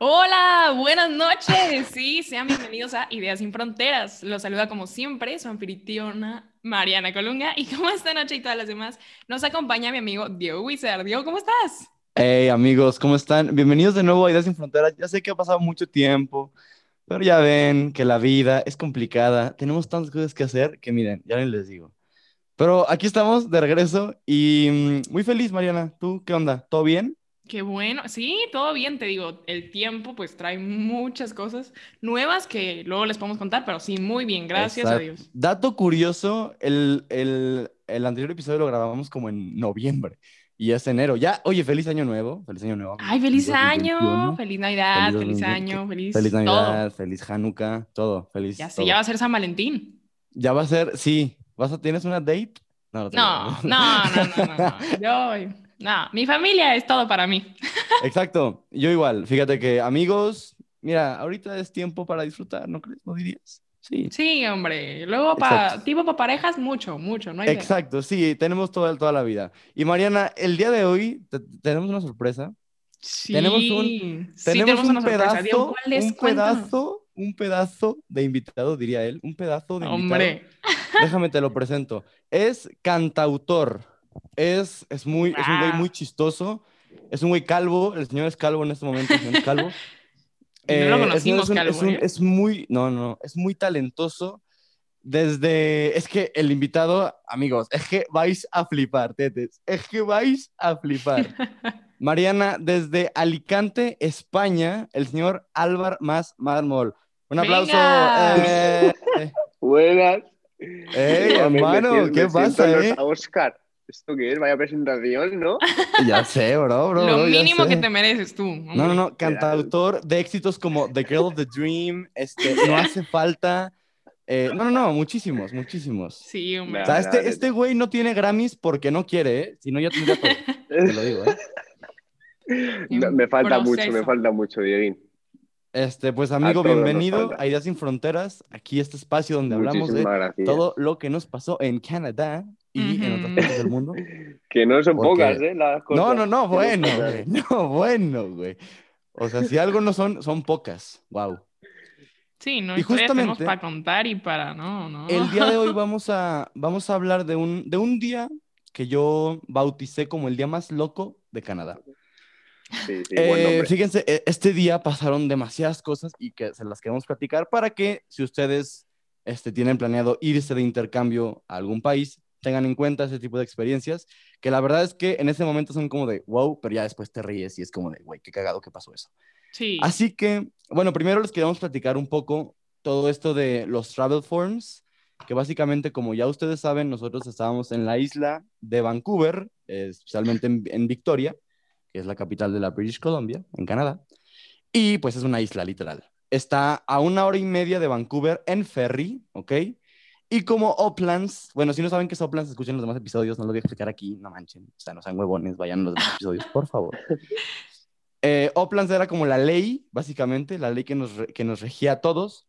Hola, buenas noches. Sí, sean bienvenidos a Ideas sin Fronteras. Los saluda como siempre su anfitriona Mariana Colunga y como esta noche y todas las demás nos acompaña mi amigo Diego Wizard. Diego, ¿cómo estás? Hey amigos, ¿cómo están? Bienvenidos de nuevo a Ideas sin Fronteras. Ya sé que ha pasado mucho tiempo, pero ya ven que la vida es complicada. Tenemos tantas cosas que hacer que miren, ya les digo. Pero aquí estamos de regreso y mm, muy feliz, Mariana. ¿Tú qué onda? ¿Todo bien? Qué bueno, sí, todo bien, te digo, el tiempo pues trae muchas cosas nuevas que luego les podemos contar, pero sí, muy bien, gracias a Dios. Dato curioso, el, el, el, anterior episodio lo grabamos como en noviembre y es enero. Ya, oye, feliz año nuevo, feliz año nuevo. Ay, feliz año, feliz Navidad, feliz, año, feliz Feliz Navidad, feliz Hanukkah, todo, feliz. Ya sí, ya va a ser San Valentín. Ya va a ser, sí, ¿vas a, ¿tienes una date? No, no, no, no, no, no, no, yo... No, mi familia es todo para mí. Exacto, yo igual. Fíjate que amigos, mira, ahorita es tiempo para disfrutar, ¿no crees? ¿No dirías? Sí. Sí, hombre. Luego, para tipo para parejas, mucho, mucho. No hay Exacto, sí, tenemos toda, toda la vida. Y Mariana, el día de hoy tenemos una sorpresa. Sí, tenemos un, tenemos, un pedazo, un pedazo, un pedazo de invitado, diría él, un pedazo de invitado. Hombre. Déjame te lo presento. Es cantautor es, es, muy, es un güey muy chistoso. Es un güey calvo. El señor es calvo en este momento. es calvo. no lo conocimos, es, calvo, ¿eh? es, muy, no, no, es muy talentoso. Desde, es que el invitado, amigos, es que vais a flipar, tetes, es que vais a flipar. Mariana, desde Alicante, España, el señor Álvar Más Mármol. Un aplauso. Eh, Buenas. Hey, hermano, ¿qué pasa, eh? Oscar. ¿Esto qué es? Vaya presentación, ¿no? Ya sé, bro, bro. Lo mínimo que te mereces tú. No, no, no. Cantautor de éxitos como The Girl of the Dream, este, No hace falta. Eh, no, no, no, muchísimos, muchísimos. Sí, hombre. O sea, este, este güey no tiene Grammys porque no quiere, ¿eh? Si no, ya tendría todo. Te lo digo, ¿eh? me falta mucho, me falta mucho, Dieguín. Este, pues amigo, bienvenido a Ideas sin Fronteras, aquí este espacio donde hablamos de todo lo que nos pasó en Canadá y en otras partes del mundo. Que no son pocas, ¿eh? Las cosas. No, no, no, bueno, güey. No, bueno, güey. O sea, si algo no son, son pocas. Wow. Sí, no, y justamente para contar y para, no, no. El día de hoy vamos a, vamos a hablar de un, de un día que yo bauticé como el día más loco de Canadá. Sí, sí, eh, fíjense, e, este día pasaron demasiadas cosas y que se las queremos platicar para que si ustedes este, tienen planeado irse de intercambio a algún país, tengan en cuenta ese tipo de experiencias, que la verdad es que en ese momento son como de wow, pero ya después te ríes y es como de güey, qué cagado que pasó eso. Sí. Así que, bueno, primero les queríamos platicar un poco todo esto de los travel forms, que básicamente, como ya ustedes saben, nosotros estábamos en la isla de Vancouver, especialmente en, en Victoria, que es la capital de la British Columbia, en Canadá, y pues es una isla literal. Está a una hora y media de Vancouver en ferry, ¿ok? Y como Oplands, bueno, si no saben qué es Oplands, escuchen los demás episodios, no lo voy a explicar aquí, no manchen, o sea, no sean huevones, vayan a los demás episodios, por favor. Eh, Oplands era como la ley, básicamente, la ley que nos, que nos regía a todos,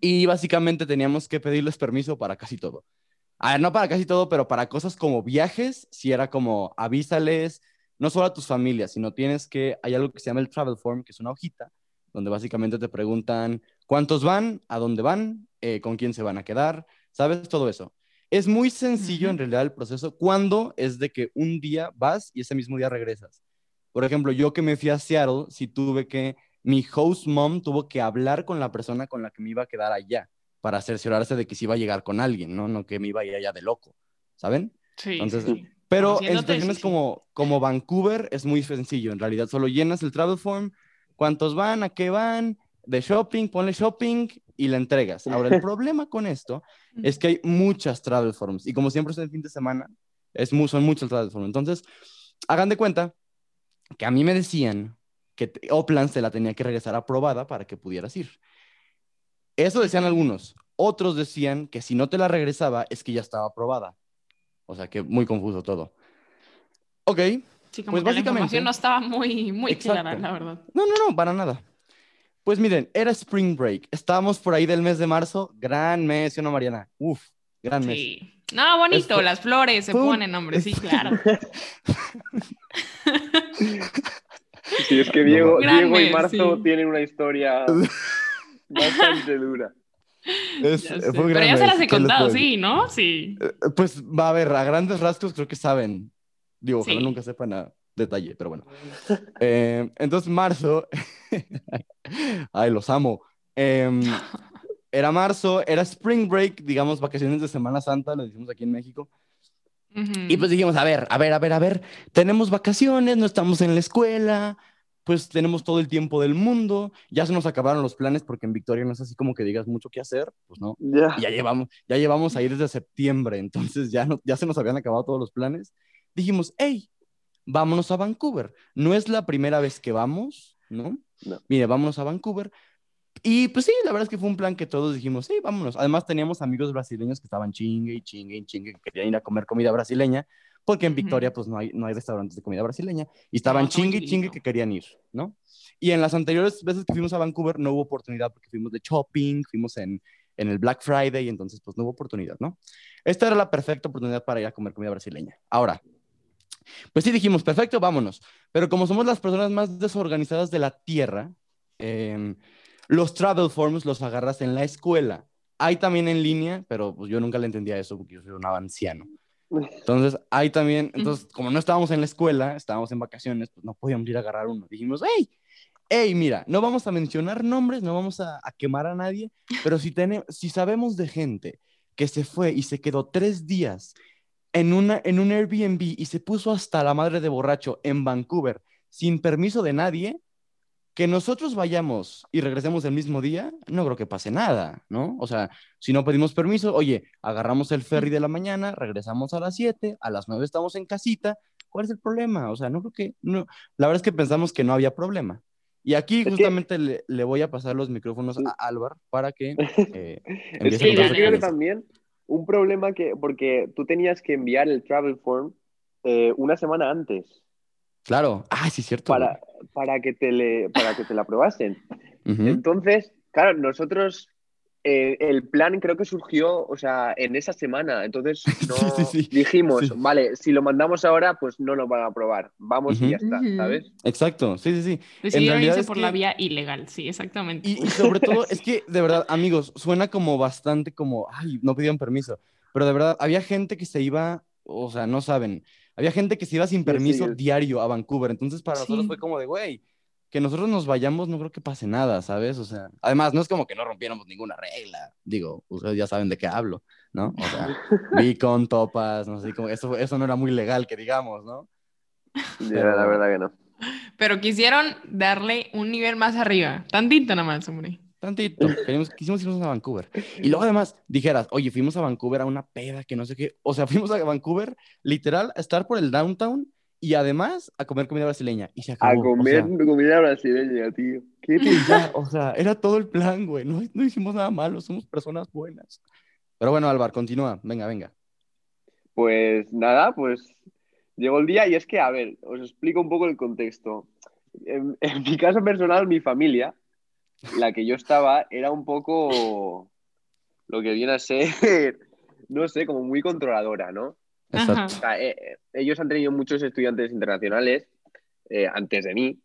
y básicamente teníamos que pedirles permiso para casi todo. A ver, no para casi todo, pero para cosas como viajes, si era como avísales, no solo a tus familias, sino tienes que, hay algo que se llama el travel form, que es una hojita, donde básicamente te preguntan cuántos van, a dónde van, eh, con quién se van a quedar, ¿sabes? Todo eso. Es muy sencillo en realidad el proceso cuando es de que un día vas y ese mismo día regresas. Por ejemplo, yo que me fui a Seattle, si tuve que, mi host mom tuvo que hablar con la persona con la que me iba a quedar allá para cerciorarse de que se iba a llegar con alguien, ¿no? No que me iba a ir allá de loco, ¿saben? Sí. Entonces, pero en situaciones como, como Vancouver es muy sencillo, en realidad solo llenas el travel form, cuántos van, a qué van, de shopping, ponle shopping y la entregas. Ahora, el problema con esto es que hay muchas travel forms y como siempre es el fin de semana, es muy, son muchas travel forms. Entonces, hagan de cuenta que a mí me decían que Oplan se la tenía que regresar aprobada para que pudieras ir. Eso decían algunos. Otros decían que si no te la regresaba es que ya estaba aprobada. O sea que muy confuso todo. Ok. Sí, como pues básicamente, la información no estaba muy, muy clara, la verdad. No, no, no, para nada. Pues miren, era Spring Break. Estábamos por ahí del mes de marzo. Gran mes, ¿sí o no, Mariana? Uf, gran mes. Sí. No, bonito, las flores se ponen, hombre, sí, claro. Sí, es que Diego, Diego y Marzo tienen una historia bastante dura. Es, ya Pero ya se las he contado, sí, ¿no? Sí. Eh, pues va a ver, a grandes rasgos creo que saben. Digo, ojalá nunca sepan a detalle, pero bueno. Eh, entonces, marzo. Ay, los amo. Em, era marzo, era spring break, digamos, vacaciones de Semana Santa, lo decimos aquí en México. Y pues dijimos, a ver, a ver, a ver, a ver, tenemos vacaciones, no estamos en la escuela, pues tenemos todo el tiempo del mundo, ya se nos acabaron los planes porque en Victoria no es así como que digas mucho qué hacer, pues no, ya llevamos, ya llevamos ahí desde septiembre, entonces ya, no, ya se nos habían acabado todos los planes. Dijimos, hey, vámonos a Vancouver. No es la primera vez que vamos, ¿no? no. Mire, vámonos a Vancouver, y pues sí, la verdad es que fue un plan que todos dijimos, sí, vámonos. Además teníamos amigos brasileños que estaban chingue y chingue y chingue, que querían ir a comer comida brasileña, porque en Victoria pues no hay, no hay restaurantes de comida brasileña, y estaban chingue y chingue que querían ir, ¿no? Y en las anteriores veces que fuimos a Vancouver no hubo oportunidad porque fuimos de shopping, fuimos en, en el Black Friday, y entonces pues no hubo oportunidad, ¿no? Esta era la perfecta oportunidad para ir a comer comida brasileña. Ahora, pues sí dijimos, perfecto, vámonos. Pero como somos las personas más desorganizadas de la Tierra, eh, los travel forms los agarras en la escuela. Hay también en línea, pero pues yo nunca le entendía eso porque yo soy un anciano. Entonces, hay también, entonces, como no estábamos en la escuela, estábamos en vacaciones, pues no podíamos ir a agarrar uno. Dijimos, hey, hey, mira, no vamos a mencionar nombres, no vamos a, quemar a nadie, pero si, tenemos, si sabemos de gente que se fue y se quedó tres días en, una, en un Airbnb y se puso hasta la madre de borracho en Vancouver sin permiso de nadie, que nosotros vayamos y regresemos el mismo día, no creo que pase nada, ¿no? O sea, si no pedimos permiso, oye, agarramos el ferry de la mañana, regresamos a las 7, a las 9 estamos en casita, ¿cuál es el problema? O sea, no creo que, no, la verdad es que pensamos que no había problema. Y aquí justamente le, voy a pasar los micrófonos a Álvaro para que... Eh, que yo creo que también un problema que, porque tú tenías que enviar el travel form eh, una semana antes. Claro, ah, sí, cierto. Para, para, que, te le, para que te la aprobasen. Entonces, claro, nosotros, eh, el plan creo que surgió, o sea, en esa semana. Entonces, no dijimos, vale, si lo mandamos ahora, pues no lo van a aprobar. Vamos y ya está, ¿sabes? Exacto, sí, sí, sí. Decidieron irse por la vía ilegal, sí, exactamente. Y, y sobre todo, es que, de verdad, amigos, suena como bastante como, ay, no pidieron permiso. Pero de verdad, había gente que se iba, o sea, no saben había gente que se iba sin permiso diario a Vancouver, entonces para nosotros fue como de, güey, que nosotros nos vayamos no creo que pase nada, ¿sabes? O sea, además no es como que no rompiéramos ninguna regla, digo, ustedes ya saben de qué hablo, ¿no? O sea, con topas, no sé, como eso, eso no era muy legal, que digamos, ¿no? Pero... la verdad que no. Pero quisieron darle un nivel más arriba, tantito nada más, hombre. Tantito. Queríamos, quisimos irnos a Vancouver. Y luego además dijeras, oye, fuimos a Vancouver a una peda que no sé qué. O sea, fuimos a Vancouver literal a estar por el downtown y además a comer comida brasileña. Y se acabó. A comer comida brasileña, tío. ¿Qué o sea, era todo el plan, güey. No, no hicimos nada malo, somos personas buenas. Pero bueno, Álvaro, continúa. Venga, venga. Pues nada, pues llegó el día y es que, a ver, os explico un poco el contexto. en mi caso personal, mi familia la que yo estaba era un poco lo que viene a ser, no sé, como muy controladora, ¿no? Exacto. Eh, eh, ellos han tenido muchos estudiantes internacionales eh, antes de mí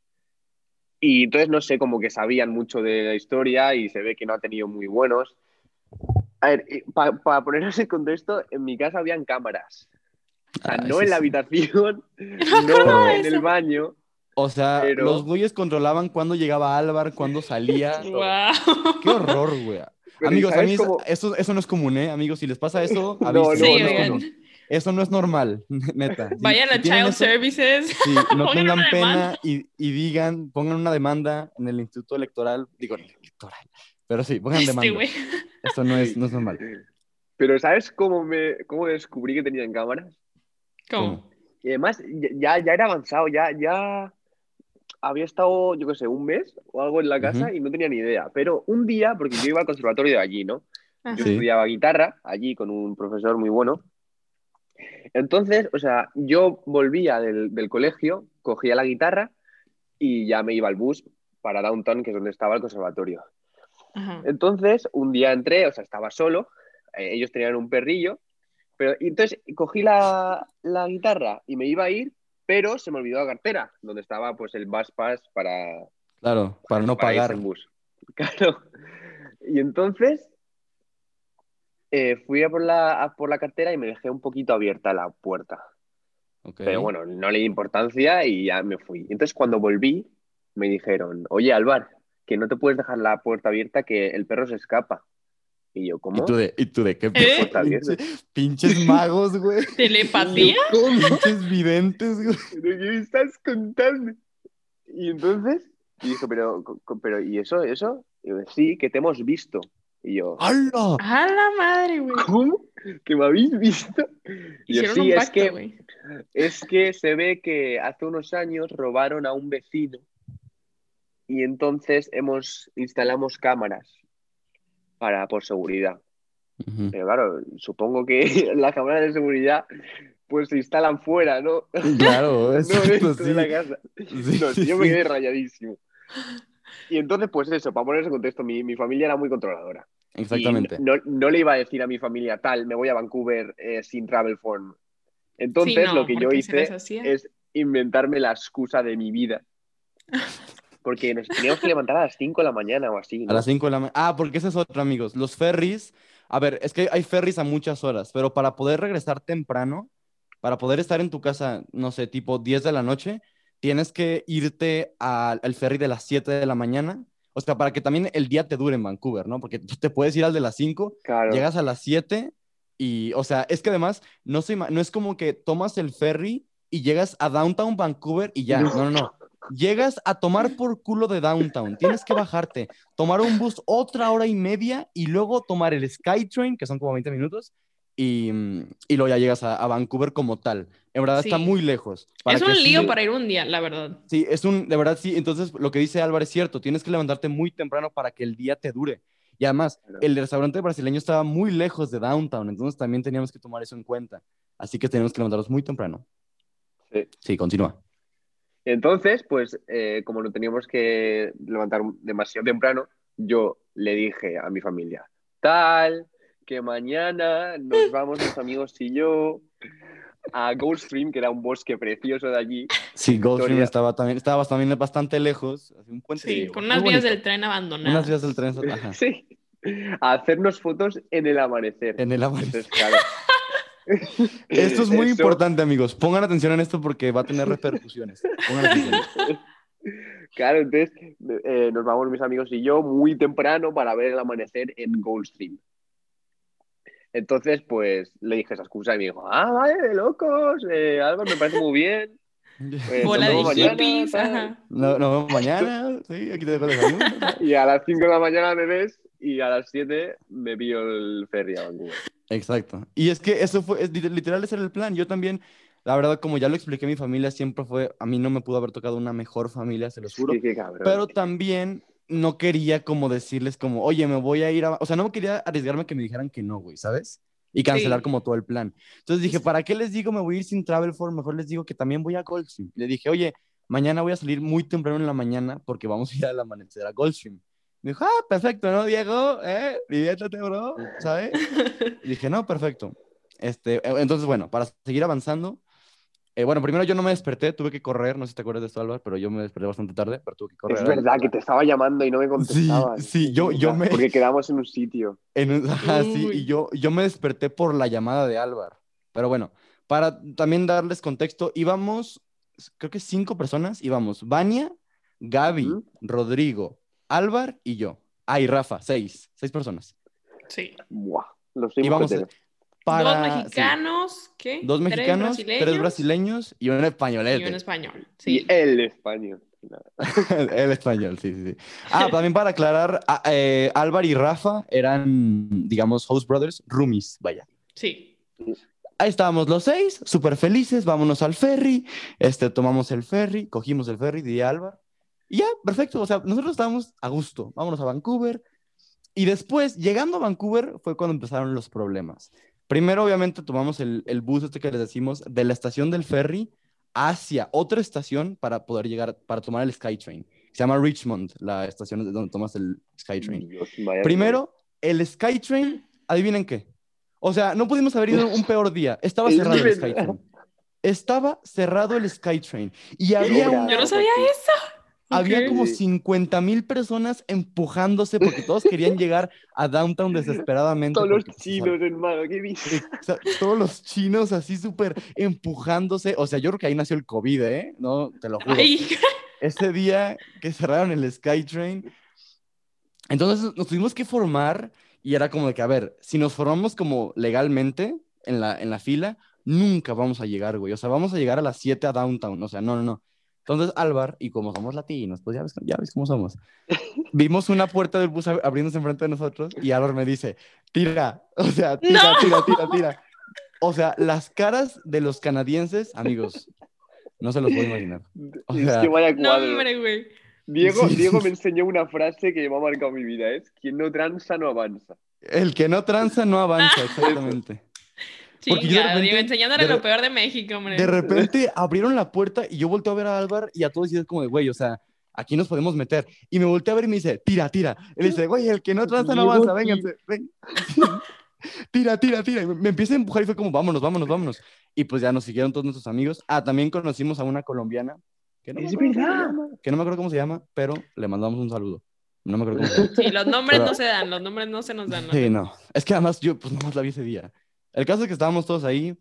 y entonces no sé, como que sabían mucho de la historia y se ve que no ha tenido muy buenos. A ver, para ponernos en contexto, en mi casa habían cámaras. O sea, no en la habitación, no en el baño, o sea, los güeyes controlaban cuándo llegaba Álvaro, cuándo salía. Qué horror, güey. Amigos, a mí eso, eso no es común, ¿eh? Amigos, si les pasa eso, no, no, no, Eso no es normal, neta. Vayan a Child Services. Sí, no tengan pena y, y, digan, pongan una demanda en el Instituto Electoral, digo, en el electoral, pero sí, pongan este demanda. Eso no es, no es normal. Pero ¿sabes cómo, me, cómo descubrí que tenían cámaras? ¿Cómo? Y además, ya, ya era avanzado, ya, ya había estado, yo qué sé, un mes o algo en la casa y no tenía ni idea. Pero un día, porque yo iba al conservatorio de allí, ¿no? Yo estudiaba guitarra allí con un profesor muy bueno. Entonces, o sea, yo volvía del, del, colegio, cogía la guitarra y ya me iba al bus para Downtown, que es donde estaba el conservatorio. Ajá. Entonces, un día entré, o sea, estaba solo, eh, ellos tenían un perrillo, pero y entonces cogí la, la guitarra y me iba a ir, pero se me olvidó la cartera, donde estaba pues el bus pass para, Claro, para no para pagar. en bus. Claro. Y entonces eh, fui a por, la, a por la cartera y me dejé un poquito abierta la puerta. Ok. Pero bueno, no le di importancia y ya me fui. Entonces cuando volví, me dijeron, oye, Álvar, que no te puedes dejar la puerta abierta, que el perro se escapa. Y yo, ¿Y ¿cómo? tú de, y tú de qué ¿Eh? Puerta abierta. pinche- pinches magos, güey? ¿Telepatía? ¿Cómo? Pinches videntes, güey. ¿De qué me estás contando? Y entonces, y dijo, pero, pero, ¿y eso, eso? Y yo, sí, que te hemos visto. Y yo, ¡Hala! ¡A la madre, güey! ¿cómo? ¿Que me habéis visto? Y yo, sí, un es pacto, que, güey. es que se ve que hace unos años robaron a un vecino y entonces hemos, instalamos cámaras para, por seguridad. Ujú. Pero claro, supongo que las cámaras de seguridad pues se instalan fuera, ¿no? Claro, No exacto, dentro sí. de la casa. Sí, No, sí, yo me quedé rayadísimo. Y entonces, pues eso, para poner ese contexto, mi, mi familia era muy controladora. Y Exactamente. no, no le iba a decir a mi familia tal, me voy a Vancouver eh, sin travel form. Entonces, Sí, no, lo que yo hice hacía- es inventarme la excusa de mi vida. Porque nos teníamos que levantar a las 5 de la mañana o así. A ¿no? las 5 de la mañana. Ah, porque ese es otro, amigos. Los ferries. A ver, es que hay ferries a muchas horas, pero para poder regresar temprano, para poder estar en tu casa, no sé, tipo 10 de la noche, tienes que irte al, al ferry de las 7 de la mañana. O sea, para que también el día te dure en Vancouver, ¿no? Porque te puedes ir al de las 5, Claro. llegas a las 7 y, o sea, es que además no, ima- no es como que tomas el ferry y llegas a Downtown Vancouver y ya. No. No, no, no. Llegas a tomar por culo de Downtown. Tienes que bajarte, tomar un bus otra hora y media y luego tomar el SkyTrain, que son como 20 minutos, y, mm, y luego ya llegas a, a Vancouver como tal. En verdad está muy lejos. Para Es que un lío sí- para ir un día, la verdad. Sí, es un, de verdad sí. Entonces, lo que dice Álvaro es cierto. Tienes que levantarte muy temprano para que el día te dure. Y además, el restaurante brasileño estaba muy lejos de downtown, entonces también teníamos que tomar eso en cuenta. Así que teníamos que levantarnos muy temprano. Sí. Sí, continúa. Entonces, pues, eh, como no teníamos que levantar demasiado temprano, yo le dije a mi familia, tal, que mañana nos vamos mis amigos y yo a Goldstream, que era un bosque precioso de allí. Sí, Goldstream estaba también, estaba también bastante lejos, así un puente. Sí, con unas vías del tren abandonadas. Unas vías del tren, ajá. Sí, a hacernos fotos en el amanecer. En el amanecer. Entonces, claro. Esto es muy Eso- importante, amigos. Pongan atención en esto porque va a tener repercusiones. Pongan atención. Claro, entonces eh, nos vamos mis amigos y yo muy temprano para ver el amanecer en Goldstream. Entonces, pues le dije esa excusa y me dijo, ah, vale, de locos, eh, Álvaro, me parece muy bien. Eh, Bola nos de mañana, hippies, tal. ajá. No- Nos vemos mañana. Sí, aquí te dejo el desayuno. Y a las 5 de la mañana me ves y a las 7 me pillo el ferry a Vancouver. Exacto. Y es que eso fue, es, lit- literal, ese era el plan. Yo también, la verdad, como ya lo expliqué, mi familia siempre fue, a mí no me pudo haber tocado una mejor familia, se los juro. Sí, qué cabrón. Pero también no quería como decirles como, oye, me voy a ir a... O sea, no quería arriesgarme que me dijeran que no, güey, ¿sabes? Y cancelar Sí. como todo el plan. Entonces dije, ¿para qué les digo me voy a ir sin Travel for? Mejor les digo que también voy a Goldstream. Le dije, oye, mañana voy a salir muy temprano en la mañana porque vamos a ir al amanecer a Goldstream. Me dijo, ah, perfecto, ¿no, Diego? ¿Eh? Diviértete, bro, ¿sabes? Y dije, no, perfecto. Este, eh, entonces, bueno, para seguir avanzando, eh, bueno, primero yo no me desperté, tuve que correr, no sé si te acuerdas de esto, Álvaro, pero yo me desperté bastante tarde, pero tuve que correr. es verdad que te estaba llamando y no me contestabas. sí, yo- yo me- Porque quedamos en un sitio. En un- ajá, sí, y yo, yo me desperté por la llamada de Álvaro. Pero bueno, para también darles contexto, íbamos, creo que cinco personas, íbamos Vania, Gaby. Rodrigo, Álvaro y yo. Ah, y Rafa, seis, seis personas. Sí. Buah, los Íbamos. Para, Dos sí, mexicanos, ¿qué? dos mexicanos, tres tres brasileños brasileños y un y españolete. un español. Y Sí. el español. El español, sí, sí, sí. Ah, también para aclarar, a- eh, Álvaro y Rafa eran, digamos, host brothers, roomies, vaya. Sí. Ahí estábamos los seis, súper felices, vámonos al ferry, este, tomamos el ferry, cogimos el ferry, diría Álvaro, y ya, perfecto, o sea, nosotros estábamos a gusto, vámonos a Vancouver, y después, llegando a Vancouver, fue cuando empezaron los problemas. Primero, obviamente, tomamos el, el bus este que les decimos, de la estación del ferry hacia otra estación para poder llegar, para tomar el SkyTrain. Se llama Richmond, la estación donde tomas el SkyTrain. Dios, Primero, el SkyTrain, adivinen qué. O sea, no pudimos haber ido un peor día. Estaba Es cerrado el. SkyTrain. Estaba cerrado el SkyTrain. Y había, un- Yo no sabía eso. Había como Sí. 50 mil personas empujándose porque todos querían llegar a Downtown desesperadamente. Todos los porque, pues, chinos, hermano, qué dices. Todos los chinos así súper empujándose. O sea, yo creo que ahí nació el COVID, ¿eh? No, te lo juro. Ay, Ese día que cerraron el SkyTrain. Entonces nos tuvimos que formar y era como de que, a ver, si nos formamos como legalmente en la, en la fila, nunca vamos a llegar, güey. O sea, vamos a llegar a las 7 a Downtown. O sea, no, no, no. Entonces, Álvar, y como somos latinos, pues ya ves, ya ves cómo somos. Vimos una puerta del bus ab- abriéndose enfrente de nosotros y Álvar me dice, tira, o sea, tira, ¡No! tira, tira, tira. O sea, las caras de los canadienses, amigos, no se los puedo imaginar. O es sea, que vaya no, cuadro. hombre, güey. Diego, Sí. Diego me enseñó una frase que me ha marcado mi vida, es quien no tranza no avanza. El que no tranza no avanza, exactamente. Porque yo de repente- lo peor de México, hombre. De repente abrieron la puerta y yo volteo a ver a Álvar y a todos y es como de, güey, o sea, aquí nos podemos meter. Y me volteé a ver y me dice, tira, tira. Él dice, güey, el que no tranza no avanza, vénganse, ven. tira, tira, tira. Y me, me empieza a empujar y fue como, vámonos, vámonos, vámonos. Y pues ya nos siguieron todos nuestros amigos. Ah, también conocimos a una colombiana. Que no, me Es acuerdo cómo se verdad. llama, que no me acuerdo cómo se llama, pero le mandamos un saludo. No me acuerdo cómo se llama. Sí, los nombres Pero- no se dan, los nombres no se nos dan. ¿no? Sí, no. Es que además yo, pues nomás la vi ese día. El caso es que estábamos todos ahí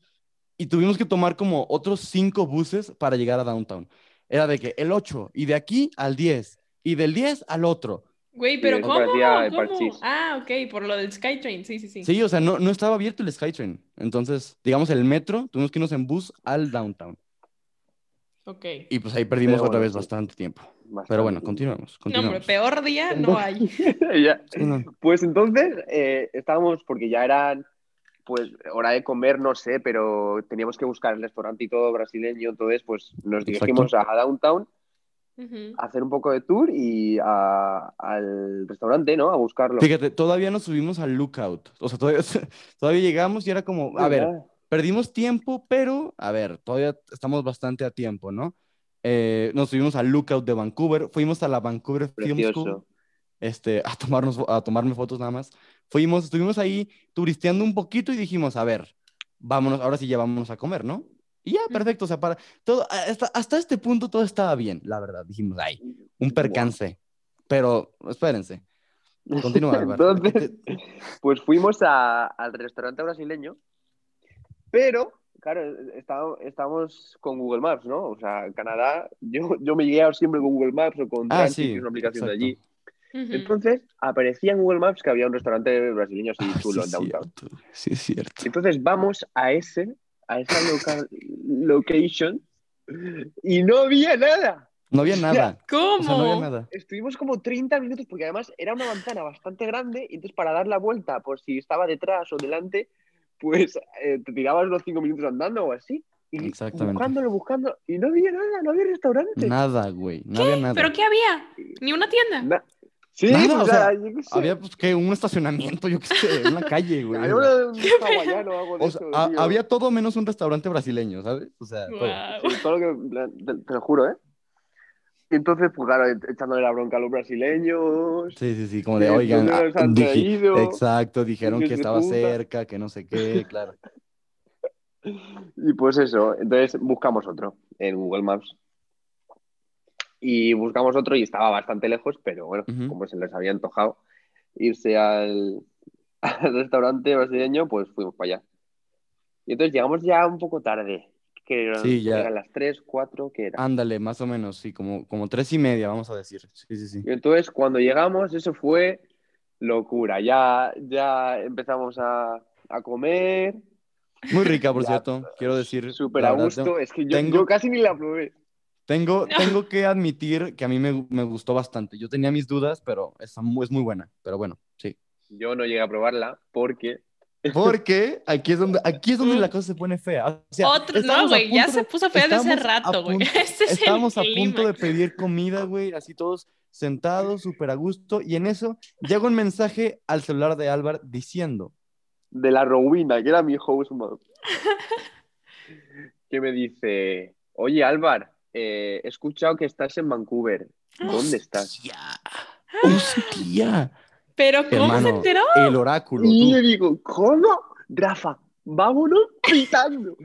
y tuvimos que tomar como otros cinco buses para llegar a Downtown. Era de que el 8 y de aquí al 10 y del 10 al otro. Güey, pero ¿cómo? Ah, ok, por lo del Skytrain, sí, sí, sí. Sí, o sea, no, no estaba abierto el SkyTrain. Entonces, digamos, el metro, tuvimos que irnos en bus al Downtown. Ok. Y pues ahí perdimos Pero otra bueno, vez bastante tiempo. Bastante. Pero bueno, continuamos. No, hombre, peor día no hay. Ya. Pues entonces eh, estábamos, porque ya eran, pues, hora de comer, no sé, pero teníamos que buscar el restaurante y todo brasileño, entonces, pues, nos Exacto. dirigimos a Downtown a hacer un poco de tour y a- al restaurante, ¿no? A buscarlo. Fíjate, todavía nos subimos al lookout. O sea, todavía, todavía llegamos y era como, a ver, ¿Verdad? perdimos tiempo, pero a ver, todavía estamos bastante a tiempo, ¿no? Eh, nos subimos al Lookout de Vancouver, fuimos a la Vancouver Film School, este, a tomarnos, a tomarme fotos nada más. Fuimos, estuvimos ahí turisteando un poquito y dijimos, a ver, vámonos, ahora sí ya vámonos a comer, ¿no? Y ya, perfecto, o sea, para todo, hasta, hasta este punto todo estaba bien, la verdad. Dijimos, ay, un percance. Pero, espérense, continúa. Entonces, pues fuimos a- al restaurante brasileño, pero, claro, está- estábamos con Google Maps, ¿no? O sea, Canadá, yo, yo me guié siempre con Google Maps o con Ah, Transit, sí, que es una aplicación de exacto. Entonces, aparecía en Google Maps que había un restaurante brasileño así Ah, chulo sí, en Downtown. cierto, sí, es cierto. Entonces vamos a ese, a esa loca- location y no había nada. No había nada. ¿Cómo? O sea, no había nada. Estuvimos como 30 minutos porque además era una manzana bastante grande y entonces para dar la vuelta por si estaba detrás o delante, pues eh, te tirabas los 5 minutos andando o así. Y Exactamente. buscándolo, buscando y no había nada, no había restaurante. Nada, güey. No había nada. ¿Pero qué había? ¿Ni una tienda? Na- sí, Nada, o o sea, sea, yo qué sé. Había, pues, que un estacionamiento, yo qué sé, una calle, güey. Había un hawaiano o algo de O sea, eso, ha- tío. había todo menos un restaurante brasileño, ¿sabes? O sea, todo. Guau. Sí, todo lo que, en plan, te, te lo juro, ¿eh? Y entonces, pues claro, echándole la bronca a los brasileños. Sí, sí, sí, como de, oigan, ¿dónde ah, dije- exacto, dijeron que estaba puta. cerca, que no sé qué, claro. Y pues eso, entonces buscamos otro en Google Maps. Y buscamos otro y estaba bastante lejos, pero bueno, como se les había antojado irse al, al restaurante brasileño, pues fuimos para allá. Y entonces llegamos ya un poco tarde. Que eran, Sí, ya. eran las 3, 4, ¿qué era? Ándale, más o menos, sí, como, como tres y media, vamos a decir. Sí, sí, sí. Y entonces cuando llegamos, eso fue locura. Ya, ya empezamos a, a comer, Muy rica, por Ya, cierto, quiero decir. súper a gusto. Es que yo, tengo- yo casi ni la probé. Tengo, tengo que admitir que a mí me, me gustó bastante. Yo tenía mis dudas, pero está muy- es muy buena. Pero bueno, sí. Yo no llegué a probarla porque Porque aquí es donde, aquí es donde la cosa se pone fea. O sea, Otro, no, güey, ya se puso fea desde hace rato, güey. Este es el Estábamos a punto de pedir comida, güey, así todos sentados, súper a gusto. Y en eso llega un mensaje al celular de Álvaro diciendo: de la Rowena, que era mi host que me dice, oye Álvar, eh, he escuchado que estás en Vancouver. ¿Dónde estás? Hostia. Pero ¿cómo se Hermano, enteró? el oráculo. Y le digo, ¿cómo? Rafa, vámonos pitando.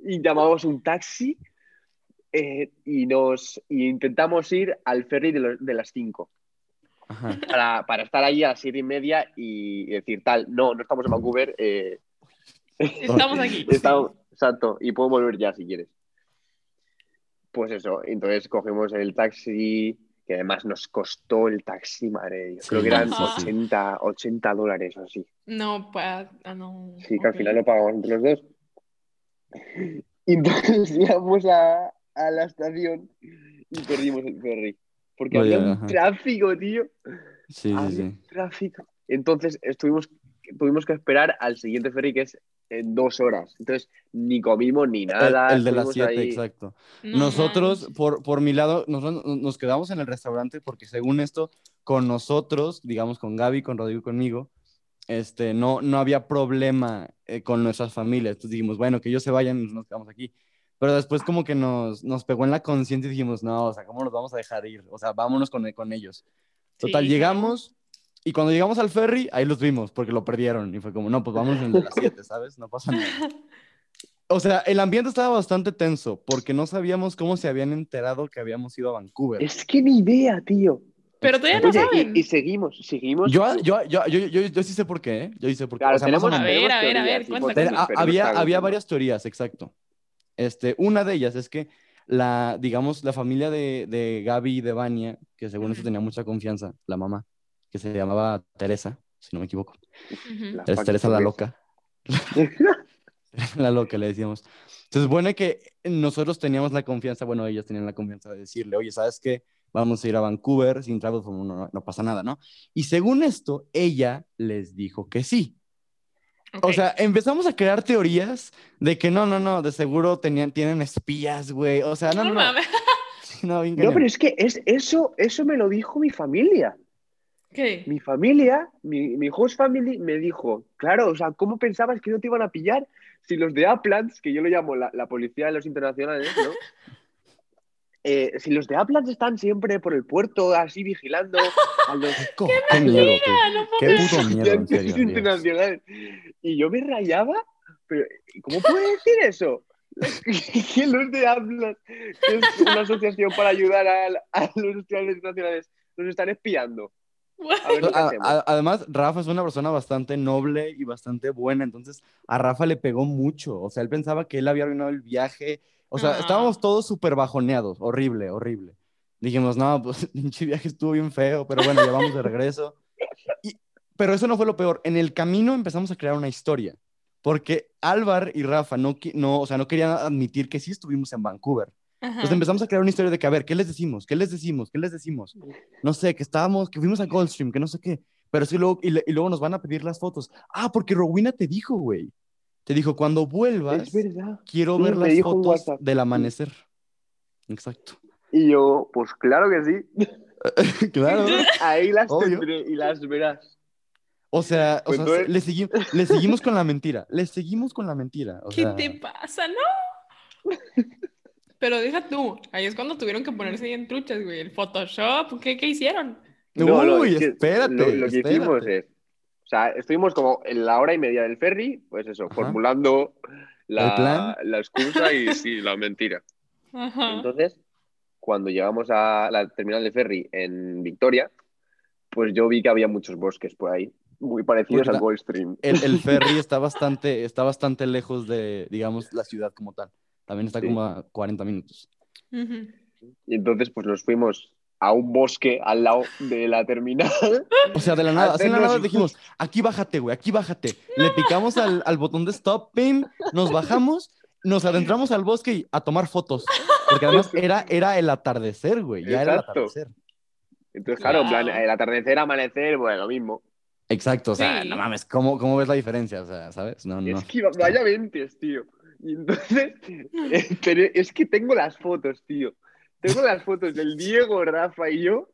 Y llamamos un taxi eh, y nos y intentamos ir al ferry de, las 5 Ajá. para, para estar ahí a las 7 y media y decir tal, no, no estamos en Vancouver, eh, Estamos aquí. estamos, exacto, y puedo volver ya si quieres. Pues eso, entonces cogemos el taxi, que además nos costó el taxi, madre, de Dios, creo Sí, que eran sí, sí. 80, 80 dólares o así. No, pues, ah, no. Sí, que al final lo pagamos entre los dos. Y entonces llegamos a, a la estación y perdimos el ferry. Porque Vaya, había un ajá. tráfico, tío. Sí, sí, Había sí. un tráfico. Entonces estuvimos, tuvimos que esperar al siguiente ferry que es en dos horas. Entonces ni comimos ni El, nada. el de las 7, ahí. exacto. No nosotros, manches. por, por mi lado, nosotros nos quedamos en el restaurante porque según esto, con nosotros, digamos con Gaby, con Rodrigo y conmigo, este, no, no había problema eh, con nuestras familias. Entonces dijimos, bueno, que ellos se vayan, nosotros nos quedamos aquí. Pero después como que nos, nos pegó en la conciencia y dijimos, no, o sea, ¿cómo nos vamos a dejar ir? O sea, vámonos con, con ellos. Total, Sí, llegamos y cuando llegamos al ferry, ahí los vimos porque lo perdieron. Y fue como, no, pues vámonos en el de las 7, ¿sabes? No pasa nada. O sea, el ambiente estaba bastante tenso porque no sabíamos cómo se habían enterado que habíamos ido a Vancouver. Es que ni idea, tío. Pero todavía no Oye, saben. y, y seguimos, seguimos. Yo, yo, yo, yo, yo, yo sí sé por qué, ¿eh? Yo sí sé por qué. Claro, O sea, tenemos, A ver, a ver, a ver, cuenta, no había, había varias teorías, exacto. Este, una de ellas es que la, digamos, la familia de, de Gaby y de Vania, que según eso tenía mucha confianza, la mamá, que se llamaba Teresa, si no me equivoco. Ujú. La Es fucking Teresa la loca. la loca, le decíamos. Entonces, bueno, que nosotros teníamos la confianza, bueno, ellos tenían la confianza de decirle, oye, ¿sabes qué? Vamos a ir a Vancouver sin travel, no, no, no pasa nada, ¿no? Y según esto, ella les dijo que sí. Ok. O sea, empezamos a crear teorías de que no, no, no, de seguro tenían, tienen espías, güey. O sea, no, no, no. Sí, no, bien No, cañón. pero es que es, eso, eso me lo dijo mi familia. ¿Qué? Mi familia, mi, mi host family me dijo, claro, o sea, ¿cómo pensabas que no te iban a pillar si los de Uplands, que yo lo llamo la, la policía de los internacionales, ¿no? Eh, si los de Uplands están siempre por el puerto así vigilando a los qué miedo, tú. Ah, no puedo Qué puto miedo, en serio. Internacionales. Y yo me rayaba, pero ¿cómo puede decir eso? Que los de Uplands, que es una asociación para ayudar a, a los estudiantes internacionales, nos están espiando. Además, Rafa es una persona bastante noble y bastante buena, entonces a Rafa le pegó mucho. O sea, él pensaba que él había arruinado el viaje. O sea, Ah. estábamos todos súper bajoneados, horrible, horrible. Dijimos, no, pues pinche viaje estuvo bien feo, pero bueno, ya vamos de regreso. Y- pero eso no fue lo peor. En el camino empezamos a crear una historia, porque Álvar y Rafa no, no, o sea, no querían admitir que sí estuvimos en Vancouver. Ajá. Entonces empezamos a crear una historia de que, a ver, ¿qué les decimos? ¿Qué les decimos? ¿Qué les decimos? No sé, que estábamos, que fuimos a Goldstream, que no sé qué. Pero sí, luego, y, le- y luego nos van a pedir las fotos. Ah, porque Rowena te dijo, güey. Te dijo, cuando vuelvas, quiero Sí, ver las fotos del amanecer. Exacto. Y yo, pues claro que sí. claro. Ahí las Obvio. tendré y las verás. O sea, o Pues sea, le, segui- le seguimos con la mentira. Le seguimos con la mentira. O ¿Qué sea, te pasa? No. Pero deja tú. Ahí es cuando tuvieron que ponerse bien truchas, güey. El Photoshop, ¿qué, qué hicieron? Uy, es que espérate, Lo, lo que espérate. hicimos es. O sea, estuvimos como en la hora y media del ferry, pues eso, Ajá. formulando la, plan? la excusa y sí, la mentira. Ajá. Entonces, cuando llegamos a la terminal de ferry en Victoria, pues yo vi que había muchos bosques por ahí, muy parecidos Porque al Goldstream. el, el ferry está bastante, está bastante lejos de, digamos, la ciudad como tal. También está Sí. como a 40 minutos. Y entonces, pues nos fuimos a un bosque al lado de la terminal. O sea, de la nada, así de la nada dijimos, aquí bájate, güey, aquí bájate. Le picamos al, al botón de stop, pim, nos bajamos, nos adentramos al bosque y a tomar fotos. Porque además era, era el atardecer, güey, ya era el atardecer. Entonces, claro, en plan, el atardecer, amanecer, bueno, lo mismo. Exacto, o sea, Sí. no mames, ¿cómo, ¿cómo ves la diferencia? O sea, ¿sabes? No, no. Es que vaya mentes, tío. Y entonces, eh, pero es que tengo las fotos, tío. Tengo las fotos del Diego, Rafa y yo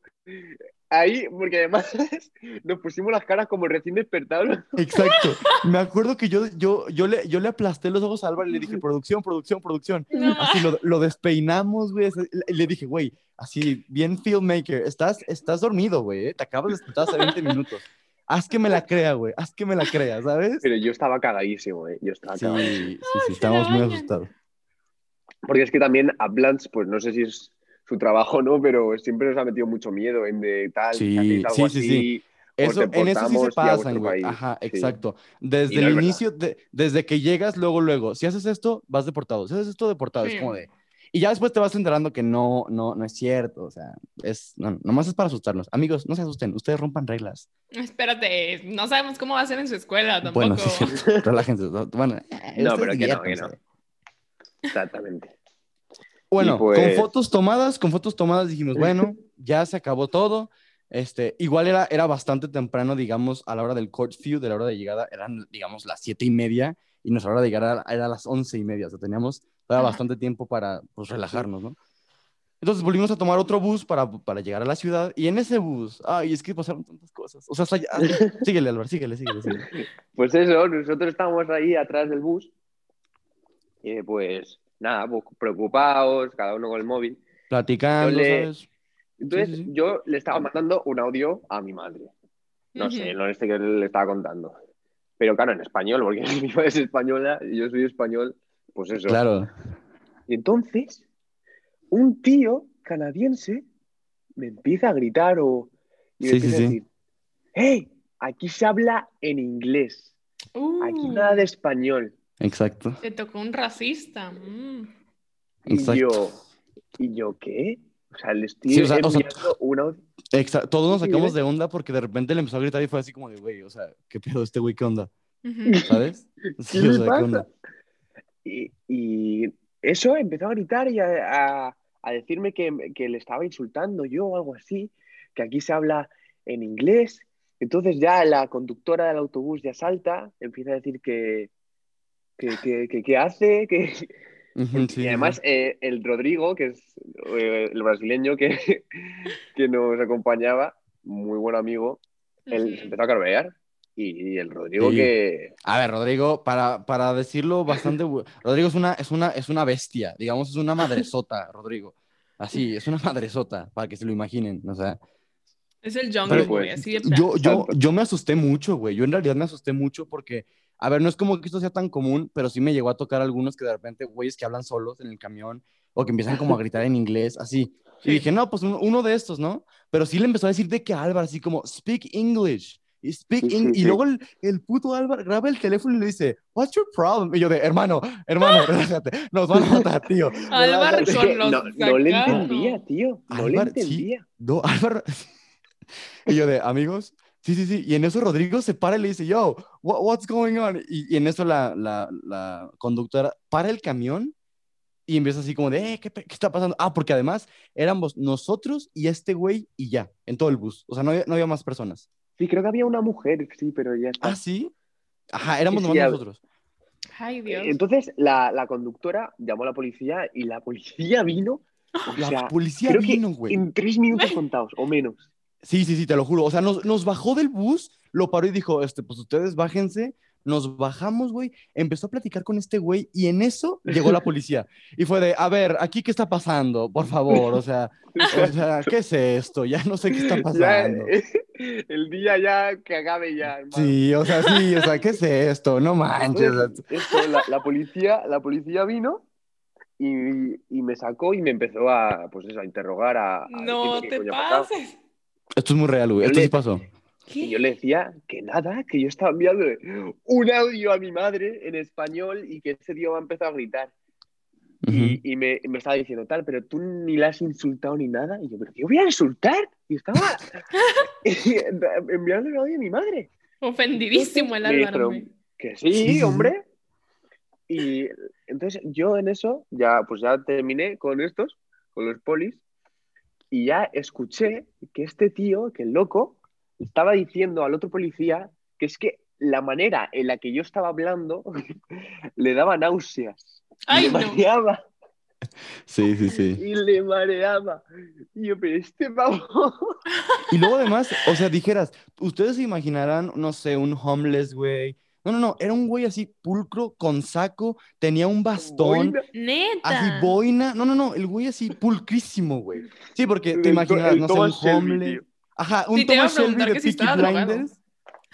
ahí, porque además nos pusimos las caras como recién despertados. Exacto. Me acuerdo que yo, yo, yo, le, yo le aplasté los ojos a Álvaro y le dije, producción, producción, producción. No. Así lo, lo despeinamos, güey. Y le dije, güey, así, bien filmmaker, estás, estás dormido, güey. ¿eh? Te acabas de despertar hace 20 minutos. Haz que me la crea, güey. Haz que me la crea, ¿sabes? Pero yo estaba cagadísimo, ¿eh? Yo estaba Sí, cagadísimo. sí, sí, Ay, se estábamos muy asustados. Porque es que también a Blantz, pues no sé si es su trabajo o no, pero siempre nos ha metido mucho miedo en de tal, Sí, algo sí, sí, así, os Eso, en eso sí se pasan, güey. Ajá, Sí. exacto. Desde no el inicio, de- desde que llegas, luego, luego, si haces esto, vas deportado. Si haces esto, deportado. Sí. Es como de... Y ya después te vas enterando que no, no, no es cierto. O sea, es, no, nomás es para asustarnos. Amigos, no se asusten. Ustedes rompan reglas. Espérate, no sabemos cómo va a ser en su escuela tampoco. Bueno, sí, sí, relájense. Bueno, No, pero que no, que no. Exactamente. Bueno, pues- con fotos tomadas, con fotos tomadas dijimos, bueno, ya se acabó todo. Este, igual era, era bastante temprano, digamos, a la hora del court view, de la hora de llegada, eran, digamos, las siete y media y nuestra hora de llegar era, era las once y media. O sea, teníamos Ajá. bastante tiempo para, pues, relajarnos, ¿no? Entonces volvimos a tomar otro bus para, para llegar a la ciudad y en ese bus, ay, es que pasaron tantas cosas. O sea, hasta ya- síguele, Álvaro, síguele, síguele, síguele. Pues eso, nosotros estábamos ahí atrás del bus. Y pues nada, preocupados, cada uno con el móvil. Platicando, le- ¿sabes? Entonces Sí, sí, sí. yo le estaba mandando un audio a mi madre. No Ujú. sé, no este que le estaba contando. Pero claro, en español, porque mi madre es española y yo soy español, pues eso. Claro. Y entonces, un tío canadiense me empieza a gritar o y me Sí, sí, empieza sí. a decir, ¡Hey! Aquí se habla en inglés, Uh, aquí nada de español. Exacto. Te tocó un racista. mm. Y Exacto. yo, ¿y yo qué? O sea, le estoy Sí, o sea- o sea- enviando un audio. Exacto. Todos nos sacamos de onda porque de repente le empezó a gritar y fue así como de, güey, o sea, ¿qué pedo este güey? ¿Qué onda? ¿Sabes? ¿Qué Sí, le o sea, ¿qué pasa? onda? Y, y eso empezó a gritar y a, a- a decirme que, que le estaba insultando yo o algo así, que aquí se habla en inglés. Entonces ya la conductora del autobús ya salta, empieza a decir que que, que, que- que hace, que... Sí, y además sí. eh, el Rodrigo, que es eh, el brasileño que, que nos acompañaba, muy buen amigo, él se empezó a carbear. Y, y el Rodrigo Sí. que... A ver, Rodrigo, para, para decirlo bastante, Rodrigo es una, es, una, es una bestia, digamos, es una madresota, Rodrigo. Así, es una madresota, para que se lo imaginen, o sea. Es el Jungle Pero, Boy, pues, así de Yo, yo, yo me asusté mucho, güey. Yo en realidad me asusté mucho porque, a ver, no es como que esto sea tan común, pero sí me llegó a tocar algunos que de repente, güeyes que hablan solos en el camión o que empiezan como a gritar en inglés, así. Y Sí. dije, no, pues uno, uno de estos, ¿no? Pero sí le empezó a decir de que Álvaro, así como, speak English. Y, speak Sí, sí, Eng-". y sí. luego el, el puto Álvaro graba el teléfono y le dice, What's your problem? Y yo de, hermano, hermano, relájate, nos van a matar, tío. Álvaro relájate". Es con los no, no le entendía, tío. No le Álvaro, sí. entendía. No, Álvaro. y yo de, amigos, sí, sí, sí. Y en eso Rodrigo se para y le dice, yo, what- what's going on? Y, y en eso la, la, la conductora para el camión y empieza así como de, eh, ¿qué, qué está pasando? Ah, porque además éramos nosotros y este güey y ya, en todo el bus. O sea, no había, no había más personas. Sí, creo que había una mujer, sí, pero ya está. Ah, sí. Ajá, éramos Sí, nosotros. Ay, Dios. Entonces la, la conductora llamó a la policía y la policía vino, o La sea, policía creo vino, güey. en tres minutos contados, o menos. Sí, sí, sí, te lo juro. O sea, nos, nos bajó del bus, lo paró y dijo, este, pues ustedes bájense. Nos bajamos, güey. Empezó a platicar con este güey y en eso llegó la policía. Y fue de, a ver, aquí qué está pasando, por favor. O sea, o sea, ¿qué es esto? Ya no sé qué está Ya, pasando. El día ya que acabe ya, hermano. Sí, o sea, sí, o sea, ¿qué es esto? No manches. esto, la, la policía, la policía vino y, y me sacó y me empezó a, pues eso, a interrogar, a, a no qué te pases. esto es muy real, güey. Yo Esto le- sí pasó. Y yo le decía que nada, que yo estaba enviando un audio a mi madre en español y que ese tío me ha empezado a gritar. Y, y me, me estaba diciendo tal, pero tú ni la has insultado ni nada. Y yo, pero yo voy a insultar. Y estaba enviando un audio a mi madre. Ofendidísimo el Álvaro. Que sí. hombre. Y entonces yo en eso, ya pues ya terminé con estos, con los polis, y ya escuché que este tío, que el loco, estaba diciendo al otro policía que es que la manera en la que yo estaba hablando le daba náuseas. Y Ay, le no. mareaba. Sí, sí, sí. y le mareaba. Y yo, pero este pavo. Y luego además, o sea, dijeras, ustedes se imaginarán, no sé, un homeless, güey. No, no, no, era un güey así pulcro, con saco, tenía un bastón, Boina. Neta. así boina. No, no, no, el güey así pulcrísimo, güey. Sí, porque te imaginarás, el no sé, un homeless. Ajá, un Thomas Shelby de Peaky drogado. Blinders.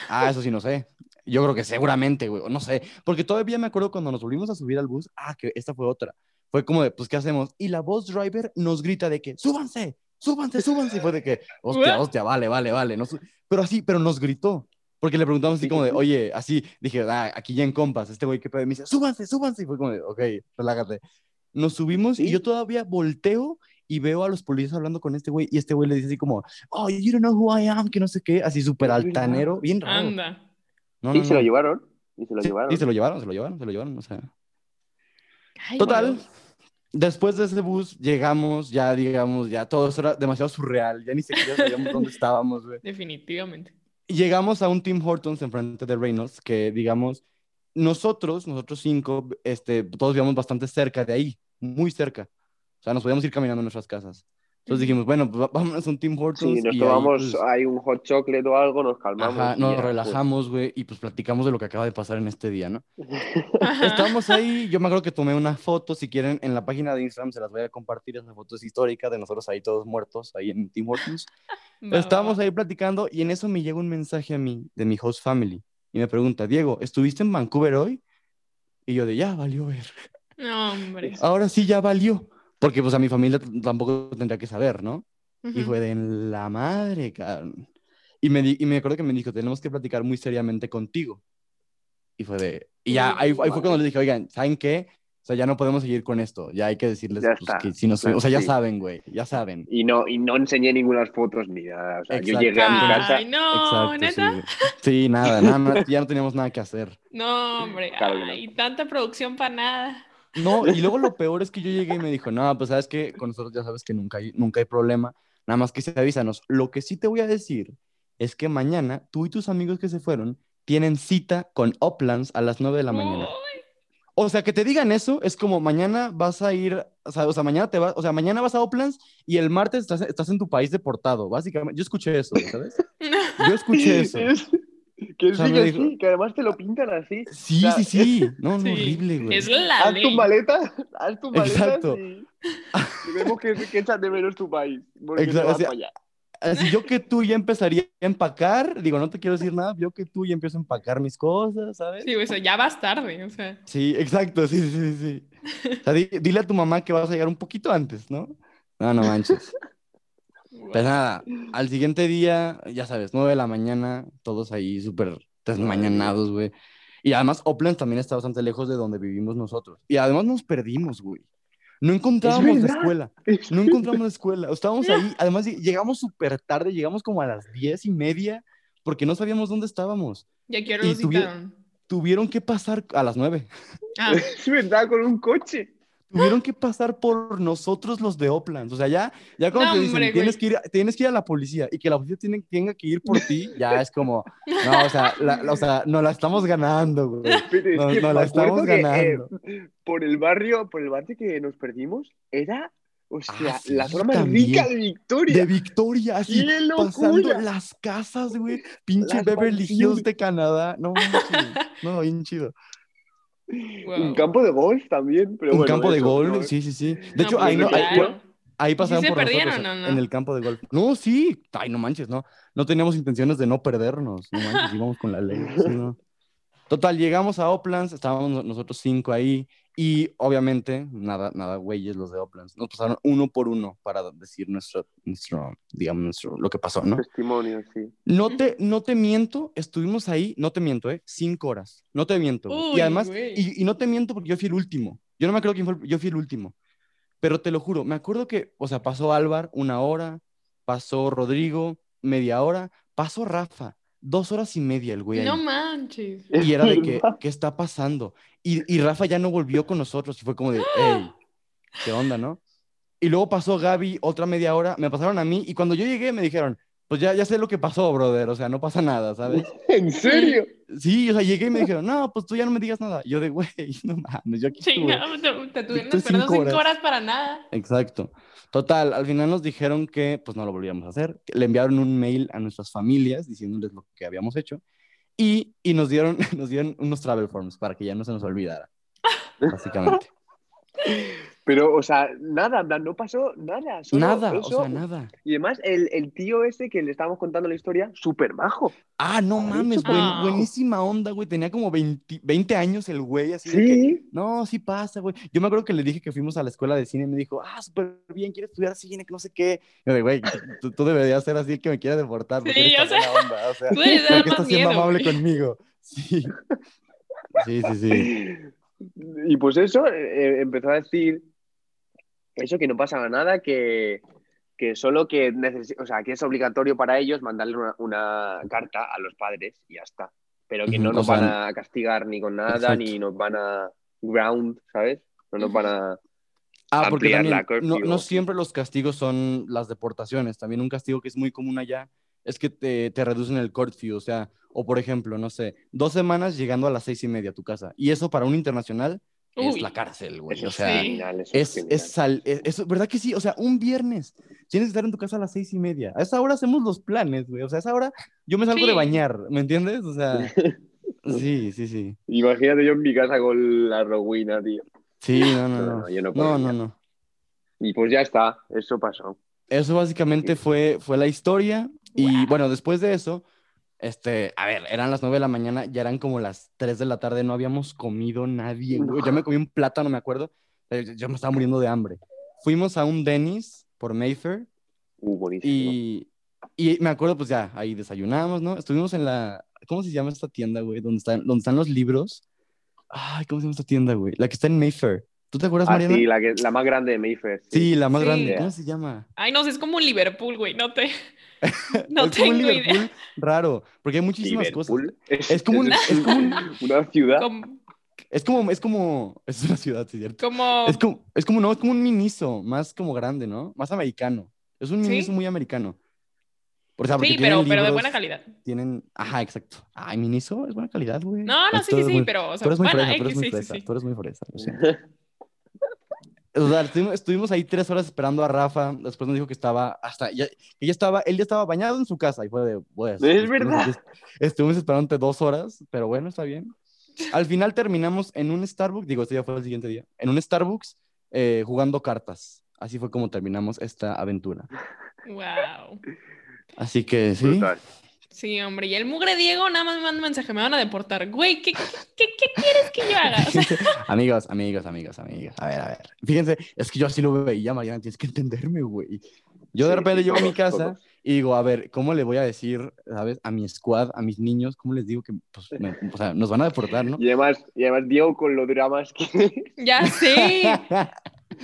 Ah, eso sí, no sé. Yo creo que seguramente, güey, no sé. Porque todavía me acuerdo cuando nos volvimos a subir al bus, ah, que esta fue otra. Fue como de, pues, ¿qué hacemos? Y la voz driver nos grita de que, súbanse, súbanse, súbanse. Y fue de que, hostia, hostia, vale, vale, vale. No pero así, pero nos gritó. Porque le preguntamos así Sí, como de, oye, así, dije, ah, aquí ya en compas, este güey, ¿qué pedo? Y me dice, súbanse, súbanse. Y fue como de, ok, relájate. Nos subimos y Sí. yo todavía volteo y veo a los policías hablando con este güey y este güey le dice así como, oh, you don't know who I am, que no sé qué, así súper altanero, bien raro. Anda. No, y no, se lo llevaron. Y se lo Sí, llevaron. sí, se lo llevaron, se lo llevaron, se lo llevaron, o sea. Ay, Total, después de ese bus llegamos, ya digamos, ya todo eso era demasiado surreal, ya ni siquiera sabíamos dónde estábamos, güey. Definitivamente. Y llegamos a un Tim Hortons enfrente de Reynolds, que digamos, nosotros, nosotros cinco, este, todos vivíamos bastante cerca de ahí, muy cerca. O sea, nos podíamos ir caminando a nuestras casas. Entonces dijimos, bueno, pues vámonos a un Tim Hortons. Sí, nos y ahí, tomamos pues, ahí un hot chocolate o algo, nos calmamos. Ajá, nos ya, pues. relajamos, güey, y pues platicamos de lo que acaba de pasar en este día, ¿no? Ajá. Estábamos ahí, yo me acuerdo que tomé una foto, si quieren, en la página de Instagram se las voy a compartir, esa foto es histórica de nosotros ahí todos muertos, ahí en Tim Hortons. Va, Estábamos ahí platicando y en eso me llega un mensaje a mí, de mi host family, y me pregunta, Diego, ¿estuviste en Vancouver hoy? Y yo de, ya, valió ver. No, hombre. Ahora sí, ya valió. Porque pues a mi familia tampoco tendría que saber, ¿no? Y Ujú. fue de en la madre, cabrón. Y me, di- y me acuerdo que me dijo, tenemos que platicar muy seriamente contigo. Y fue de... Y ya, ahí, ahí fue cuando les dije, oigan, ¿saben qué? O sea, ya no podemos seguir con esto. Ya hay que decirles pues, que si nos... Claro, O sea, ya sí. saben, güey. Ya saben. Y no, y no enseñé ninguna fotos ni nada. O sea, yo llegué a mi casa. Ay, no, Exacto, sí, neta. güey. Sí, nada, nada, ya no teníamos nada que hacer. No, hombre. Claro que no. Ay, tanta producción para nada. No, y luego lo peor es que yo llegué y me dijo, no, pues sabes que con nosotros ya sabes que nunca hay, nunca hay problema, nada más que se avísanos. Lo que sí te voy a decir es que mañana tú y tus amigos que se fueron tienen cita con Uplands a las 9 de la mañana. O sea, que te digan eso es como mañana vas a ir, o sea, o sea, mañana te vas, o sea, mañana vas a Uplands y el martes estás, estás en tu país deportado, básicamente. Yo escuché eso, ¿sabes? Yo escuché eso. Que O sea, sí, que dijo- sí, que además te lo pintan así. Sí, O sea, sí, sí. No, no, Sí, horrible, güey. Es la Haz tu ley. maleta, haz tu maleta Exacto. y, y vemos que, que echas de menos tu país. Porque Exacto, te vas o sea, para allá. Así yo que tú ya empezaría a empacar, digo, no te quiero decir nada, yo que tú ya empiezo a empacar mis cosas, ¿sabes? Sí, o sea, ya vas tarde, o sea. Sí, exacto, sí, sí, sí, sí. O sea, di- dile a tu mamá que vas a llegar un poquito antes, ¿no? No, no manches. Pues nada, al siguiente día, ya sabes, 9 de la mañana, todos ahí súper desmañanados, güey. Y además, Oplands también está bastante lejos de donde vivimos nosotros. Y además nos perdimos, güey. No encontrábamos la escuela. No encontramos la escuela. Estábamos ahí. Además, llegamos súper tarde. Llegamos como a las diez y media porque no sabíamos dónde estábamos. Ya quiero Y tuvi-. Tuvieron que pasar a las nueve. Ah, Es verdad, con un coche. Tuvieron que pasar por nosotros los de Oplands. O sea, ya, ya cuando No, te dicen, hombre, tienes que, ir, tienes que ir a la policía y que la policía tiene, tenga que ir por ti, ya es como, no, o sea, la, la- o sea, no la estamos ganando, güey. Es No, que no la estamos que, ganando. eh, por el barrio, por el barrio que nos perdimos, era, o sea, Ah, sí, la zona más también. rica de Victoria. De Victoria, así, ¡Qué pasando las casas, güey. Pinche Las Beverly Hills de Canadá. No, manches. no, bien chido. Wow. Un campo de golf también. Pero Un bueno, campo de eso, golf, ¿no? sí, sí, sí. De No, hecho, pues, ahí, no, ahí, pasaron se por perdieron nosotros no? en el campo de golf. No, sí. Ay, no manches, no. No teníamos intenciones de no perdernos. No manches, íbamos con la ley. sí, no. Total, llegamos a Oplands, estábamos nosotros cinco ahí y obviamente, nada, nada, güeyes los de Oplands. Nos pasaron uno por uno para decir nuestro, nuestro digamos, nuestro, lo que pasó, ¿no? Testimonio, sí. No te, no te miento, estuvimos ahí, no te miento, ¿eh? Cinco horas. No te miento. Uy, y además, y, y no te miento porque yo fui el último. Yo no me acuerdo quién fue, el- yo fui el último. Pero te lo juro, me acuerdo que, o sea, pasó Álvar una hora, pasó Rodrigo media hora, pasó Rafa dos horas y media el güey ahí. No manches. Y era de que. ¿qué está pasando? Y, y Rafa ya no volvió con nosotros y fue como de, hey, ¿qué onda, no? Y luego pasó Gaby otra media hora, me pasaron a mí y cuando yo llegué me dijeron, pues ya, ya sé lo que pasó, brother, o sea, no pasa nada, ¿sabes? ¿En serio? Sí, o sea, llegué y me dijeron, no, pues tú ya no me digas nada. Yo de, güey, no mames, yo aquí estuve. Chingado, te, te tuvieron esperando cinco cinco horas. horas para nada. Exacto. Total, al final nos dijeron que pues no lo volvíamos a hacer. Le enviaron un mail a nuestras familias diciéndoles lo que habíamos hecho y, y nos, dieron, nos dieron unos travel forms para que ya no se nos olvidara, básicamente. Pero, o sea, nada, no pasó nada. solo nada, o sea, nada. Y además, el, el tío ese que le estábamos contando la historia, súper majo. Ah, no mames, buen- padre. buenísima onda, güey. Tenía como 20, 20 años el güey, así de que, Sí. no, sí pasa, güey. Yo me acuerdo que le dije que fuimos a la escuela de cine y me dijo, ah, súper bien, quiere estudiar cine, que no sé qué. Y yo de, güey, tú, tú deberías ser así el que me quiera deportar. porque Sí, eres o sea, buena onda, o sea, Tú debes ¿por dar qué más estás siendo miedo, amable güey. conmigo? Sí. Sí, sí, sí. Y pues eso, eh, empezó a decir eso, que no pasaba nada, que, que solo que, necesi- o sea, que es obligatorio para ellos mandarle una, una carta a los padres y ya está. Pero que no o nos sea, van a castigar ni con nada, exacto. ni nos van a ground, ¿sabes? No nos van a... Ah, porque también no, no siempre los castigos son las deportaciones. También un castigo que es muy común allá es que te, te reducen el curfew. O sea, o por ejemplo, no sé, dos semanas llegando a las seis y media a tu casa. Y eso para un internacional es Uy. la cárcel, güey. O sea, eso es, es, sal- es- es- ¿verdad que sí? O sea, un viernes tienes que estar en tu casa a las seis y media. A esa hora hacemos los planes, güey. O sea, a esa hora yo me salgo de Sí. bañar, ¿me entiendes? O sea, sí, sí, sí. Imagínate yo en mi casa con la rowina, tío. Sí, no, no, No, no. no, yo no No, no, no. Y pues ya está, eso pasó. Eso básicamente fue, fue la historia. Y Wow. bueno, después de eso, este, a ver, eran las 9 de la mañana, ya eran como las 3 de la tarde, no habíamos comido nadie, güey. Yo me comí un plátano, me acuerdo. Yo me estaba muriendo de hambre. Fuimos a un Denny's por Mayfair Uh, buenísimo. y, y me acuerdo, pues ya, ahí desayunamos, ¿no? Estuvimos en la, ¿cómo se llama esta tienda, güey? Donde están, donde están los libros. Ay, ¿cómo se llama esta tienda, güey? La que está en Mayfair. ¿Tú te acuerdas, Ah, Mariana? sí, la, que, la más grande de Mayfair. Sí, la más Sí. grande. ¿Cómo se llama? Ay, no sé, es como un Liverpool, güey. No te. No es como un tengo idea. Liverpool raro, porque hay muchísimas cosas. Liverpool. Es, Es como un- es como un- una ciudad. Como, Es como, es como, es una ciudad, sí, cierto. como- Es como, es como, no, es como un miniso, más como grande, ¿no? Más americano. Es un ¿Sí? miniso muy americano. O sea, porque Sí, pero, pero de buena calidad. Tienen, ajá, exacto. Ay, miniso es buena calidad, güey. No, no, sí, sí, sí, muy- pero. O sea, Tú eres muy bueno, fresa, tú eres muy fresa, sí. tú eres muy fresa. lo siento. O sea, estuvimos, estuvimos ahí tres horas esperando a Rafa. Después nos dijo que estaba hasta. Ya, que ya estaba, él ya estaba bañado en su casa y fue de. Pues, Es verdad. Estuvimos esperando dos horas, pero bueno, está bien. Al final terminamos en un Starbucks, digo, este ya fue el siguiente día, en un Starbucks eh, jugando cartas. Así fue como terminamos esta aventura. Wow. Así que sí. Brutal. Sí, hombre. Y el mugre Diego nada más me manda un mensaje. Me van a deportar. Güey, ¿qué, qué, qué, qué quieres que yo haga? O sea, Fíjense, amigos, amigos, amigos, amigos. A ver, a ver. Fíjense, es que yo así lo veía, Mariana, tienes que entenderme, güey. Yo de Sí, repente sí, llego a mi casa y digo, a ver, ¿cómo le voy a decir, sabes, a mi squad, a mis niños, cómo les digo que pues, me- o sea, nos van a deportar, ¿no? Y además, y además Diego con los dramas que... ya sé.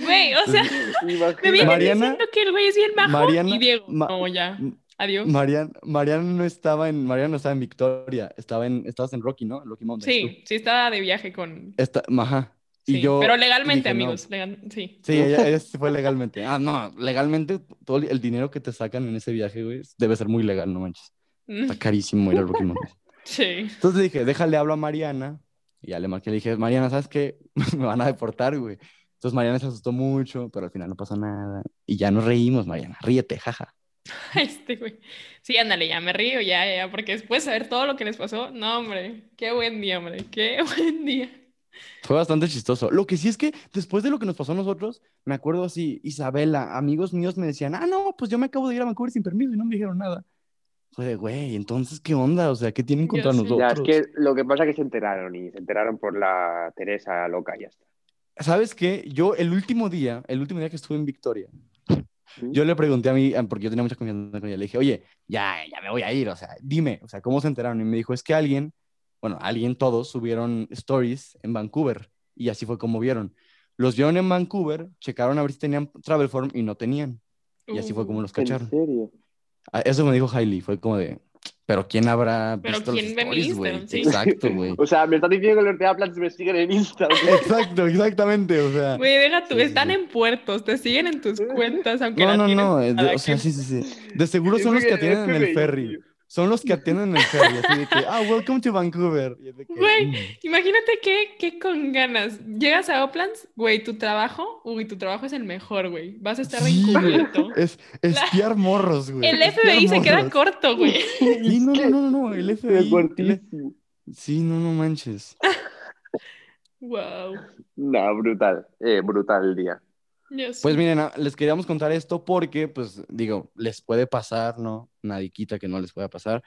Güey, o sea, me vienen Mariana- diciendo que el güey es bien bajo. Mariana- y Diego, Ma- no, ya. Adiós. Mariana, Mariana no estaba en, Mariana no estaba en Victoria, estaba en, estabas en Rocky, ¿no? En Rocky Mountains. tú. Sí, sí estaba de viaje con. Esta, ajá. Y sí, yo pero legalmente, dije, no. amigos. legal- sí. Sí, ella, ella sí fue legalmente. Ah, no, legalmente todo el dinero que te sacan en ese viaje, güey, debe ser muy legal, no manches. Mm, Está carísimo ir al Rocky Mountains. Sí. Entonces dije, déjale, hablo a Mariana. Y ya le marqué, le dije, Mariana, ¿sabes qué? Me van a deportar, güey. Entonces Mariana se asustó mucho, pero al final no pasó nada. Y ya nos reímos, Mariana. Ríete, jaja. Este güey. Sí, ándale, ya me río, ya, ya, porque después de saber todo lo que les pasó, no, hombre, qué buen día, hombre, qué buen día. Fue bastante chistoso. Lo que sí es que después de lo que nos pasó a nosotros, me acuerdo así, Isabela, amigos míos me decían, ah, no, pues yo me acabo de ir a Vancouver sin permiso y no me dijeron nada. Fue de, güey, entonces, ¿qué onda? O sea, ¿qué tienen contra sé. nosotros? Ya, es que lo que pasa es que se enteraron y se enteraron por la Teresa loca y ya está. ¿Sabes qué? Yo el último día, el último día que estuve en Victoria, yo le pregunté a mí, porque yo tenía mucha confianza con ella, le dije, oye, ya, ya me voy a ir, o sea, dime, o sea, ¿cómo se enteraron? Y me dijo, es que alguien, bueno, alguien, todos subieron stories en Vancouver y así fue como vieron. Los vieron en Vancouver, checaron a ver si tenían travel form y no tenían. Y así fue como los ¿En cacharon. serio? Ah, Eso me dijo Hailey, fue como de, Pero ¿quién habrá Pero visto ¿quién los ve stories, güey? Instagram? Sí. Exacto, güey. O sea, me estás diciendo que los Ortega Plans me siguen en Insta. ¿o qué? Exacto, exactamente, o sea. Güey, deja tú, Sí, están sí. en puertos, te siguen en tus cuentas, aunque No, no, no, de- o sea, sí, sí, sí. De seguro son los que atienden en el ferry. Son los que atienden en el ferry, así de que, ah, welcome to Vancouver. Y es de que, Güey, mm. Imagínate que, que con ganas llegas a Oplands, güey, tu trabajo, uy, tu trabajo es el mejor, güey. Vas a estar Sí, encubierto. Es espiar morros, güey. El espiar FBI se queda corto, güey. Sí, no, no, no, no, el FBI. el- fuertísimo. Sí, no, no manches. Wow. No, brutal. Eh, brutal el día. Yo sí. Pues miren, ah, les queríamos contar esto porque, pues, digo, les puede pasar, ¿no? Nadie quita que no les pueda pasar.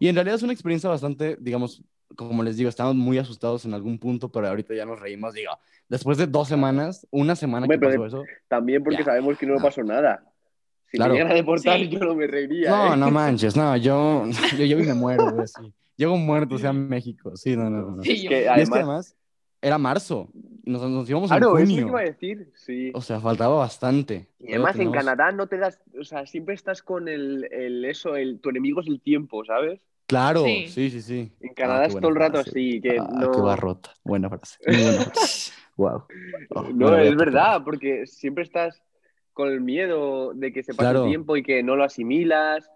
Y en realidad es una experiencia bastante, digamos, como les digo, estamos muy asustados en algún punto, pero ahorita ya nos reímos, digo, después de dos semanas, una semana Hombre, que pero pasó eso. También porque Ya. sabemos que no pasó nada. Si Claro. me a deportar, Sí. yo no me reiría. No, ¿eh? no manches, no, yo, yo llego y me muero, güey, sí. Llego muerto, o sea, en México, sí, no, no, no. Sí, Es yo- que Y es además. que además era marzo, nos, nos íbamos en Claro, eso lo que junio, iba a decir. Sí. o sea, faltaba bastante. Y además en Canadá no te das, o sea, siempre estás con el, el eso, el, tu enemigo es el tiempo, ¿sabes? Claro, Sí. sí, sí, sí. En Canadá Ah, es todo el rato frase. así, que Ah, no... qué barrota. Buena frase. Muy buena frase. wow. Oh, me No, es verdad, porque siempre estás con el miedo de que se pase Claro. el tiempo y que no lo asimilas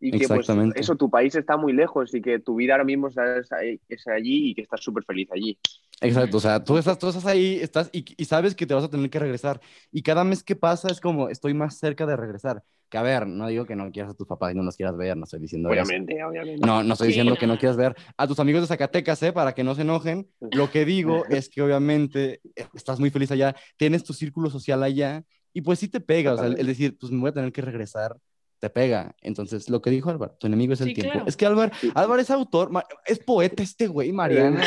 y que pues Exactamente. eso, tu país está muy lejos y que tu vida ahora mismo es, allí y que estás súper feliz allí. Exacto, o sea, tú estás, tú estás ahí, estás y, y sabes que te vas a tener que regresar. Y cada mes que pasa es como, estoy más cerca de regresar. Que a ver, no digo que no quieras a tus papás y no los quieras ver, no estoy diciendo eso. Obviamente, obviamente. No, no estoy Sí, diciendo que no quieras ver a tus amigos de Zacatecas, ¿eh? Para que no se enojen. Lo que digo es que obviamente eh, estás muy feliz allá, tienes tu círculo social allá y pues sí te pega, o sea, el, el decir, pues me voy a tener que regresar, te pega. Entonces, lo que dijo Álvaro, tu enemigo es el Sí, tiempo. claro. Es que Álvaro, Álvaro es autor, es poeta este güey, Mariana.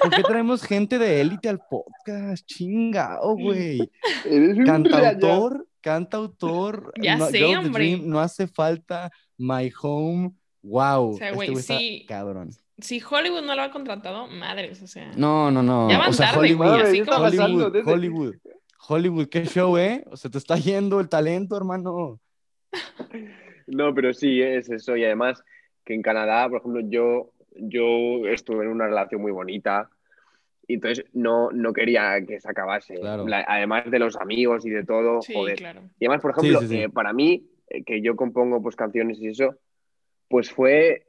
¿Por qué traemos gente de élite al podcast? Chingao, güey. Eres un Cantautor, cantautor. Ya no, sé, hombre. Dream, no hace falta. My Home. Wow. O sea, este güey, está sí. cabrón. Si Hollywood no lo ha contratado, madres, o sea. No, no, no. Ya van o sea, tarde, Hollywood, güey, así ¿qué está como-? Hollywood, Desde- Hollywood. Hollywood, qué show, ¿eh? O sea, te está yendo el talento, hermano. No, pero sí, es eso. Y además que en Canadá, por ejemplo, yo, yo estuve en una relación muy bonita y entonces no, no quería que se acabase. Claro. La- además de los amigos y de todo, Sí, joder. claro. Y además, por ejemplo, Sí, sí, sí. eh, para mí, eh, que yo compongo pues canciones y eso, pues fue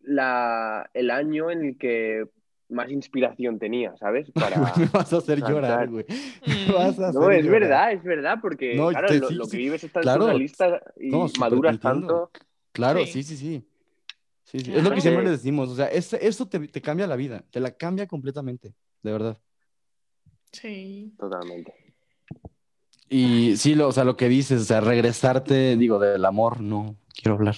la, el año en el que más inspiración tenía, ¿sabes? Para... Me vas a hacer cantar. llorar, güey. Mm. Me vas a No, es llorar. verdad, es verdad, porque No, claro, te- lo, sí, lo sí. que vives es tan Claro. surrealista y No, maduras tanto. Claro, Sí. sí, sí, sí. Sí, sí. Es lo que siempre les decimos. O sea, es- eso te, te cambia la vida. Te la cambia completamente. De verdad. Sí. Totalmente. Y sí, lo, o sea, lo que dices, o sea, regresarte, digo, del amor, no quiero hablar.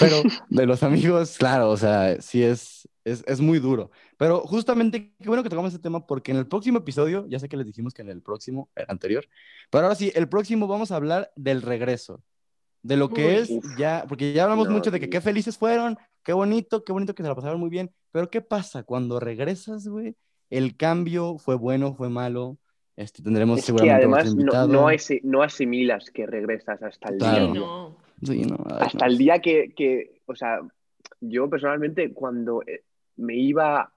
Pero de los amigos, claro, o sea, sí es, es, es muy duro. Pero justamente, qué bueno que tocamos este tema, porque en el próximo episodio, ya sé que les dijimos que en el próximo, el anterior, pero ahora sí, el próximo vamos a hablar del regreso. De lo que Uy. es Uf. ya, porque ya hablamos No, mucho de que qué felices fueron, qué bonito, qué bonito que se la pasaron muy bien. Pero ¿qué pasa cuando regresas, güey? El cambio fue bueno, fue malo. Este, tendremos Es que seguramente además otro no, no, no asimilas que regresas hasta el Claro. Sí, día. no. Sí, no, Hasta no. el día que, que, o sea, yo personalmente cuando eh, me iba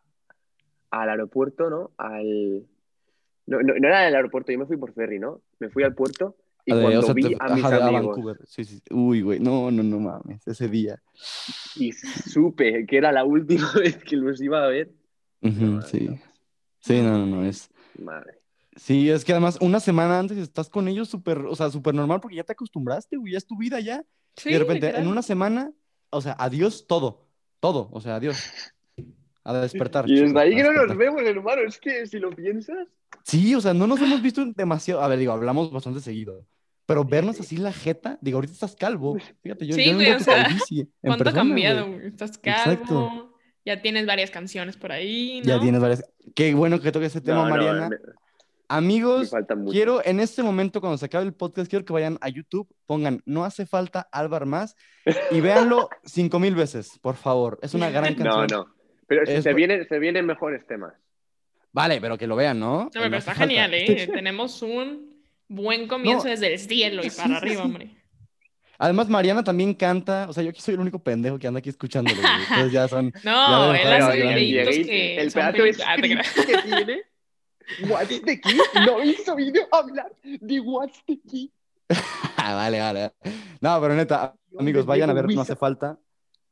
al aeropuerto, ¿no? Al... No, no, no era el aeropuerto, yo me fui por ferry, ¿no? Me fui al puerto y Ah, cuando o sea, vi te- a mis ajá, a amigos Vancouver. Sí, sí. Uy, güey, no, no, no mames, ese día. y supe que era la última vez que los iba a ver, No, sí. no. Sí, no, no, no, es... madre. Sí, es que además una semana antes estás con ellos súper, o sea, súper normal porque ya te acostumbraste, güey, ya es tu vida ya. Sí, y de repente, literal. en una semana, o sea, adiós todo, todo, o sea, adiós. A despertar. Y desde ahí que no nos vemos, hermano, es que si lo piensas... Sí, o sea, no nos hemos visto demasiado, a ver, digo, hablamos bastante seguido, pero vernos así la jeta, digo, ahorita estás calvo, fíjate, yo, Sí, yo no güey, o sea, en ¿Cuánto ha persona, cambiado, güey. Estás calvo, Exacto. ya tienes varias canciones por ahí, ¿no? Ya tienes varias. Qué bueno que toques ese tema, No, no, Mariana. me, me Amigos, quiero en este momento, cuando se acabe el podcast, quiero que vayan a YouTube, pongan No hace falta Álvaro más y véanlo cinco mil veces, por favor. Es una gran No, canción. no. Pero Es- se, vienen, se vienen mejores temas. Vale, pero que lo vean, ¿no? No, pero No está falta. genial, ¿eh? Tenemos un buen comienzo No, desde el cielo y para arriba, hombre. Además, Mariana también canta. O sea, yo aquí soy el único pendejo que anda aquí escuchándolo. güey. Entonces ya son. No, Ya él hace videitos que el pedazo de Ah, que tiene. What's the key? No habéis oído hablar de What's the key. Ah, vale, vale. No, pero neta, amigos, vayan a ver, no hace falta.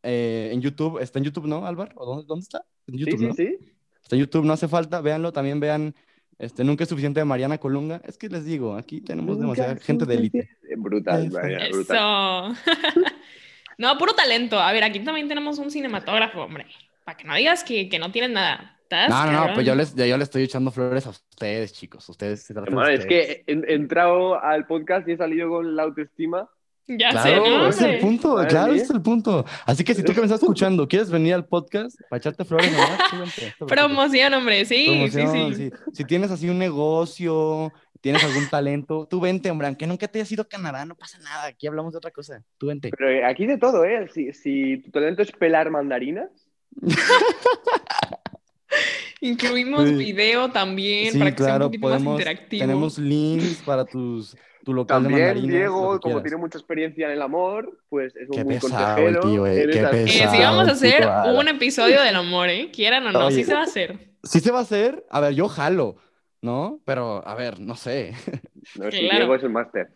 Eh, en YouTube, ¿está en YouTube, no, Álvaro? ¿O dónde, dónde está? En YouTube, sí, ¿no? sí, sí. Está en YouTube, no hace falta, véanlo, también vean, este, Nunca es suficiente de Mariana Colunga. Es que les digo, aquí tenemos demasiada gente de élite. Brutal, Eso. Mariana, brutal. Eso. no, puro talento. A ver, aquí también tenemos un cinematógrafo, hombre. Para que no digas que, que no tienen nada. ¿Estás, No, no, no, pues yo les, yo, yo les estoy echando flores a ustedes, chicos. Ustedes se tratan de Hermano, es ustedes. que he he entrado al podcast y he salido con la autoestima. Ya Claro, sé, ¿no, es el punto, claro, es el punto. Así que si tú que me estás escuchando quieres venir al podcast para echarte flores, ¿no? Promoción, hombre. Sí, Promoción, sí, sí. Si tienes así un negocio, tienes algún talento, tú vente, hombre, aunque nunca te hayas ido a Canadá, no pasa nada, aquí hablamos de otra cosa. Tú vente. Pero eh, aquí de todo, ¿eh? Si, si tu talento es pelar mandarinas, Incluimos Sí. video también Sí, para que sea un claro, poquito más podemos, interactivo. tenemos links para tus, tu local de también mandarinas. lo Diego, como tiene mucha experiencia en el amor, pues es un Qué muy pesado el consejero. tío, eh, qué Eh, pesado. cosas. vamos a hacer Ala. un episodio del amor, ¿eh? Quieran o no, Oye. sí se va a hacer. Sí se va a hacer, a ver, yo jalo, ¿no? Pero, a ver, no sé. No, Claro. Diego es el máster.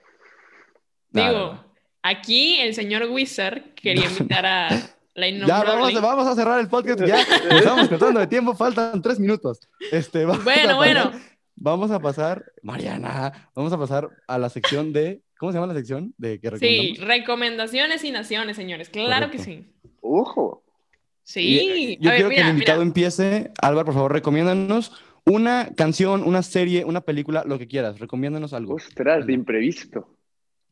Digo, aquí el señor Wizard quería invitar a la Ya, vamos, a- vamos a cerrar el podcast, ya estamos cortando de tiempo, faltan tres minutos. Este, Bueno, bueno. pasar- Vamos a pasar, Mariana, vamos a pasar a la sección de, ¿cómo se llama la sección? De que Sí, recomendaciones y naciones, señores. Claro que sí. ¡Ojo! Sí. Y, yo a ver, quiero mira, que el invitado mira. empiece. Álvaro, por favor, recomiéndanos una canción, una serie, una película, lo que quieras. Recomiéndanos algo. Ostras, de imprevisto.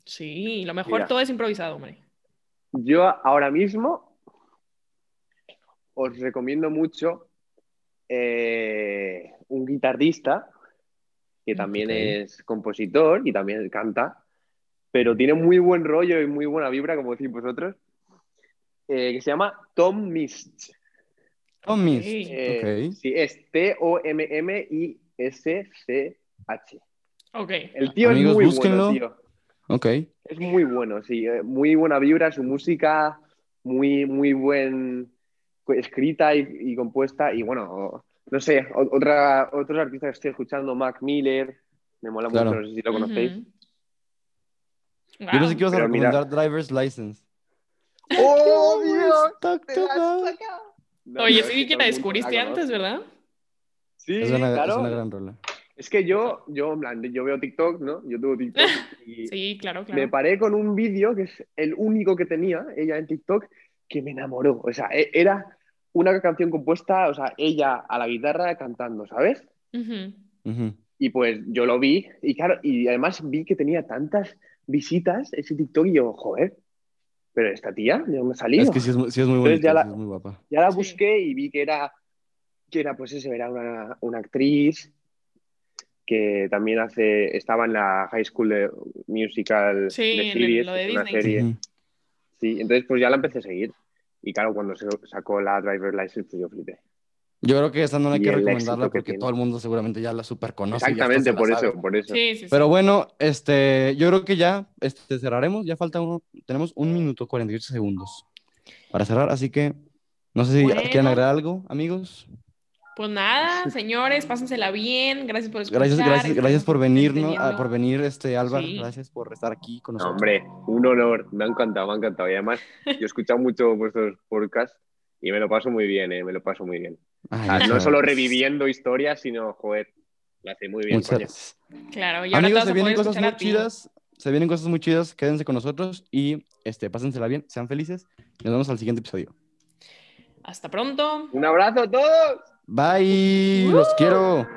Sí, lo mejor Mira. todo es improvisado, hombre. Yo ahora mismo os recomiendo mucho eh, un guitarrista que también Ok. es compositor y también canta, pero tiene muy buen rollo y muy buena vibra, como decís vosotros, eh, que se llama Tom Mist. Tom Mist. Sí. Eh. Sí, es T-O-M-M-I-S-C-H. Ok. El tío Amigos, es muy búsquenlo. bueno, tío. Ok. Es muy bueno, sí. eh, Muy buena vibra, su música, muy, muy buen escrita y, y compuesta. Y bueno, no sé, otra, otros artistas que estoy escuchando, Mac Miller, me mola Claro. mucho, no sé si lo conocéis. Ujú. Yo Guau. pensé que ibas a mira- recomendar Driver's License. ¡Oh, Dios! No, Oye, no, sí es vi que la descubriste antes, ¿verdad? Sí, Es una, es claro. una gran rola. Es que yo, yo, en plan, yo veo TikTok, ¿no? Yo tengo TikTok y Sí, claro, me claro. paré con un vídeo que es el único que tenía ella en TikTok que me enamoró. O sea, e- era una canción compuesta, o sea, ella a la guitarra cantando, ¿sabes? Y pues yo lo vi y claro, y además vi que tenía tantas visitas ese TikTok y yo, joder, pero esta tía, ¿de dónde ha salido? Es que sí es, sí es muy Entonces bonita, ya la- sí es muy guapa. Ya la Sí. busqué y vi que era, que era pues eso, era una, una actriz que también hace, estaba en la High School de Musical Sí, de en el- Series, lo de una Disney. serie. Sí, entonces pues ya la empecé a seguir. Y claro, cuando se sacó la Driver License, pues yo flipé. Yo creo que esa no hay Y que recomendarla que porque tiene. todo el mundo seguramente ya la super conoce. Exactamente, por eso, por eso. Sí, sí, sí. Pero bueno, este, yo creo que ya este, cerraremos. Ya falta uno. Tenemos un minuto 48 segundos para cerrar. Así que no sé si Bueno. quieren agregar algo, amigos. Pues nada, señores, pásensela bien. Gracias por escuchar. Gracias, gracias, esperamos gracias por venir, ¿no? teniendo- Ah, por venir, este, Álvaro. Sí. Gracias por estar aquí con No, nosotros. hombre, un honor, me ha encantado, me ha encantado. Y además, yo he escuchado mucho vuestros podcasts y me lo paso muy bien, ¿eh? me lo paso muy bien. Ay, muchas no solo reviviendo historias, sino, joder, lo hace muy bien. Muchas. Claro, y ahora Amigos, se vienen cosas muy chidas. Se vienen cosas muy chidas. Quédense con nosotros y este, pásensela bien, sean felices. Nos vemos al siguiente episodio. Hasta pronto. Un abrazo a todos. Bye, los quiero.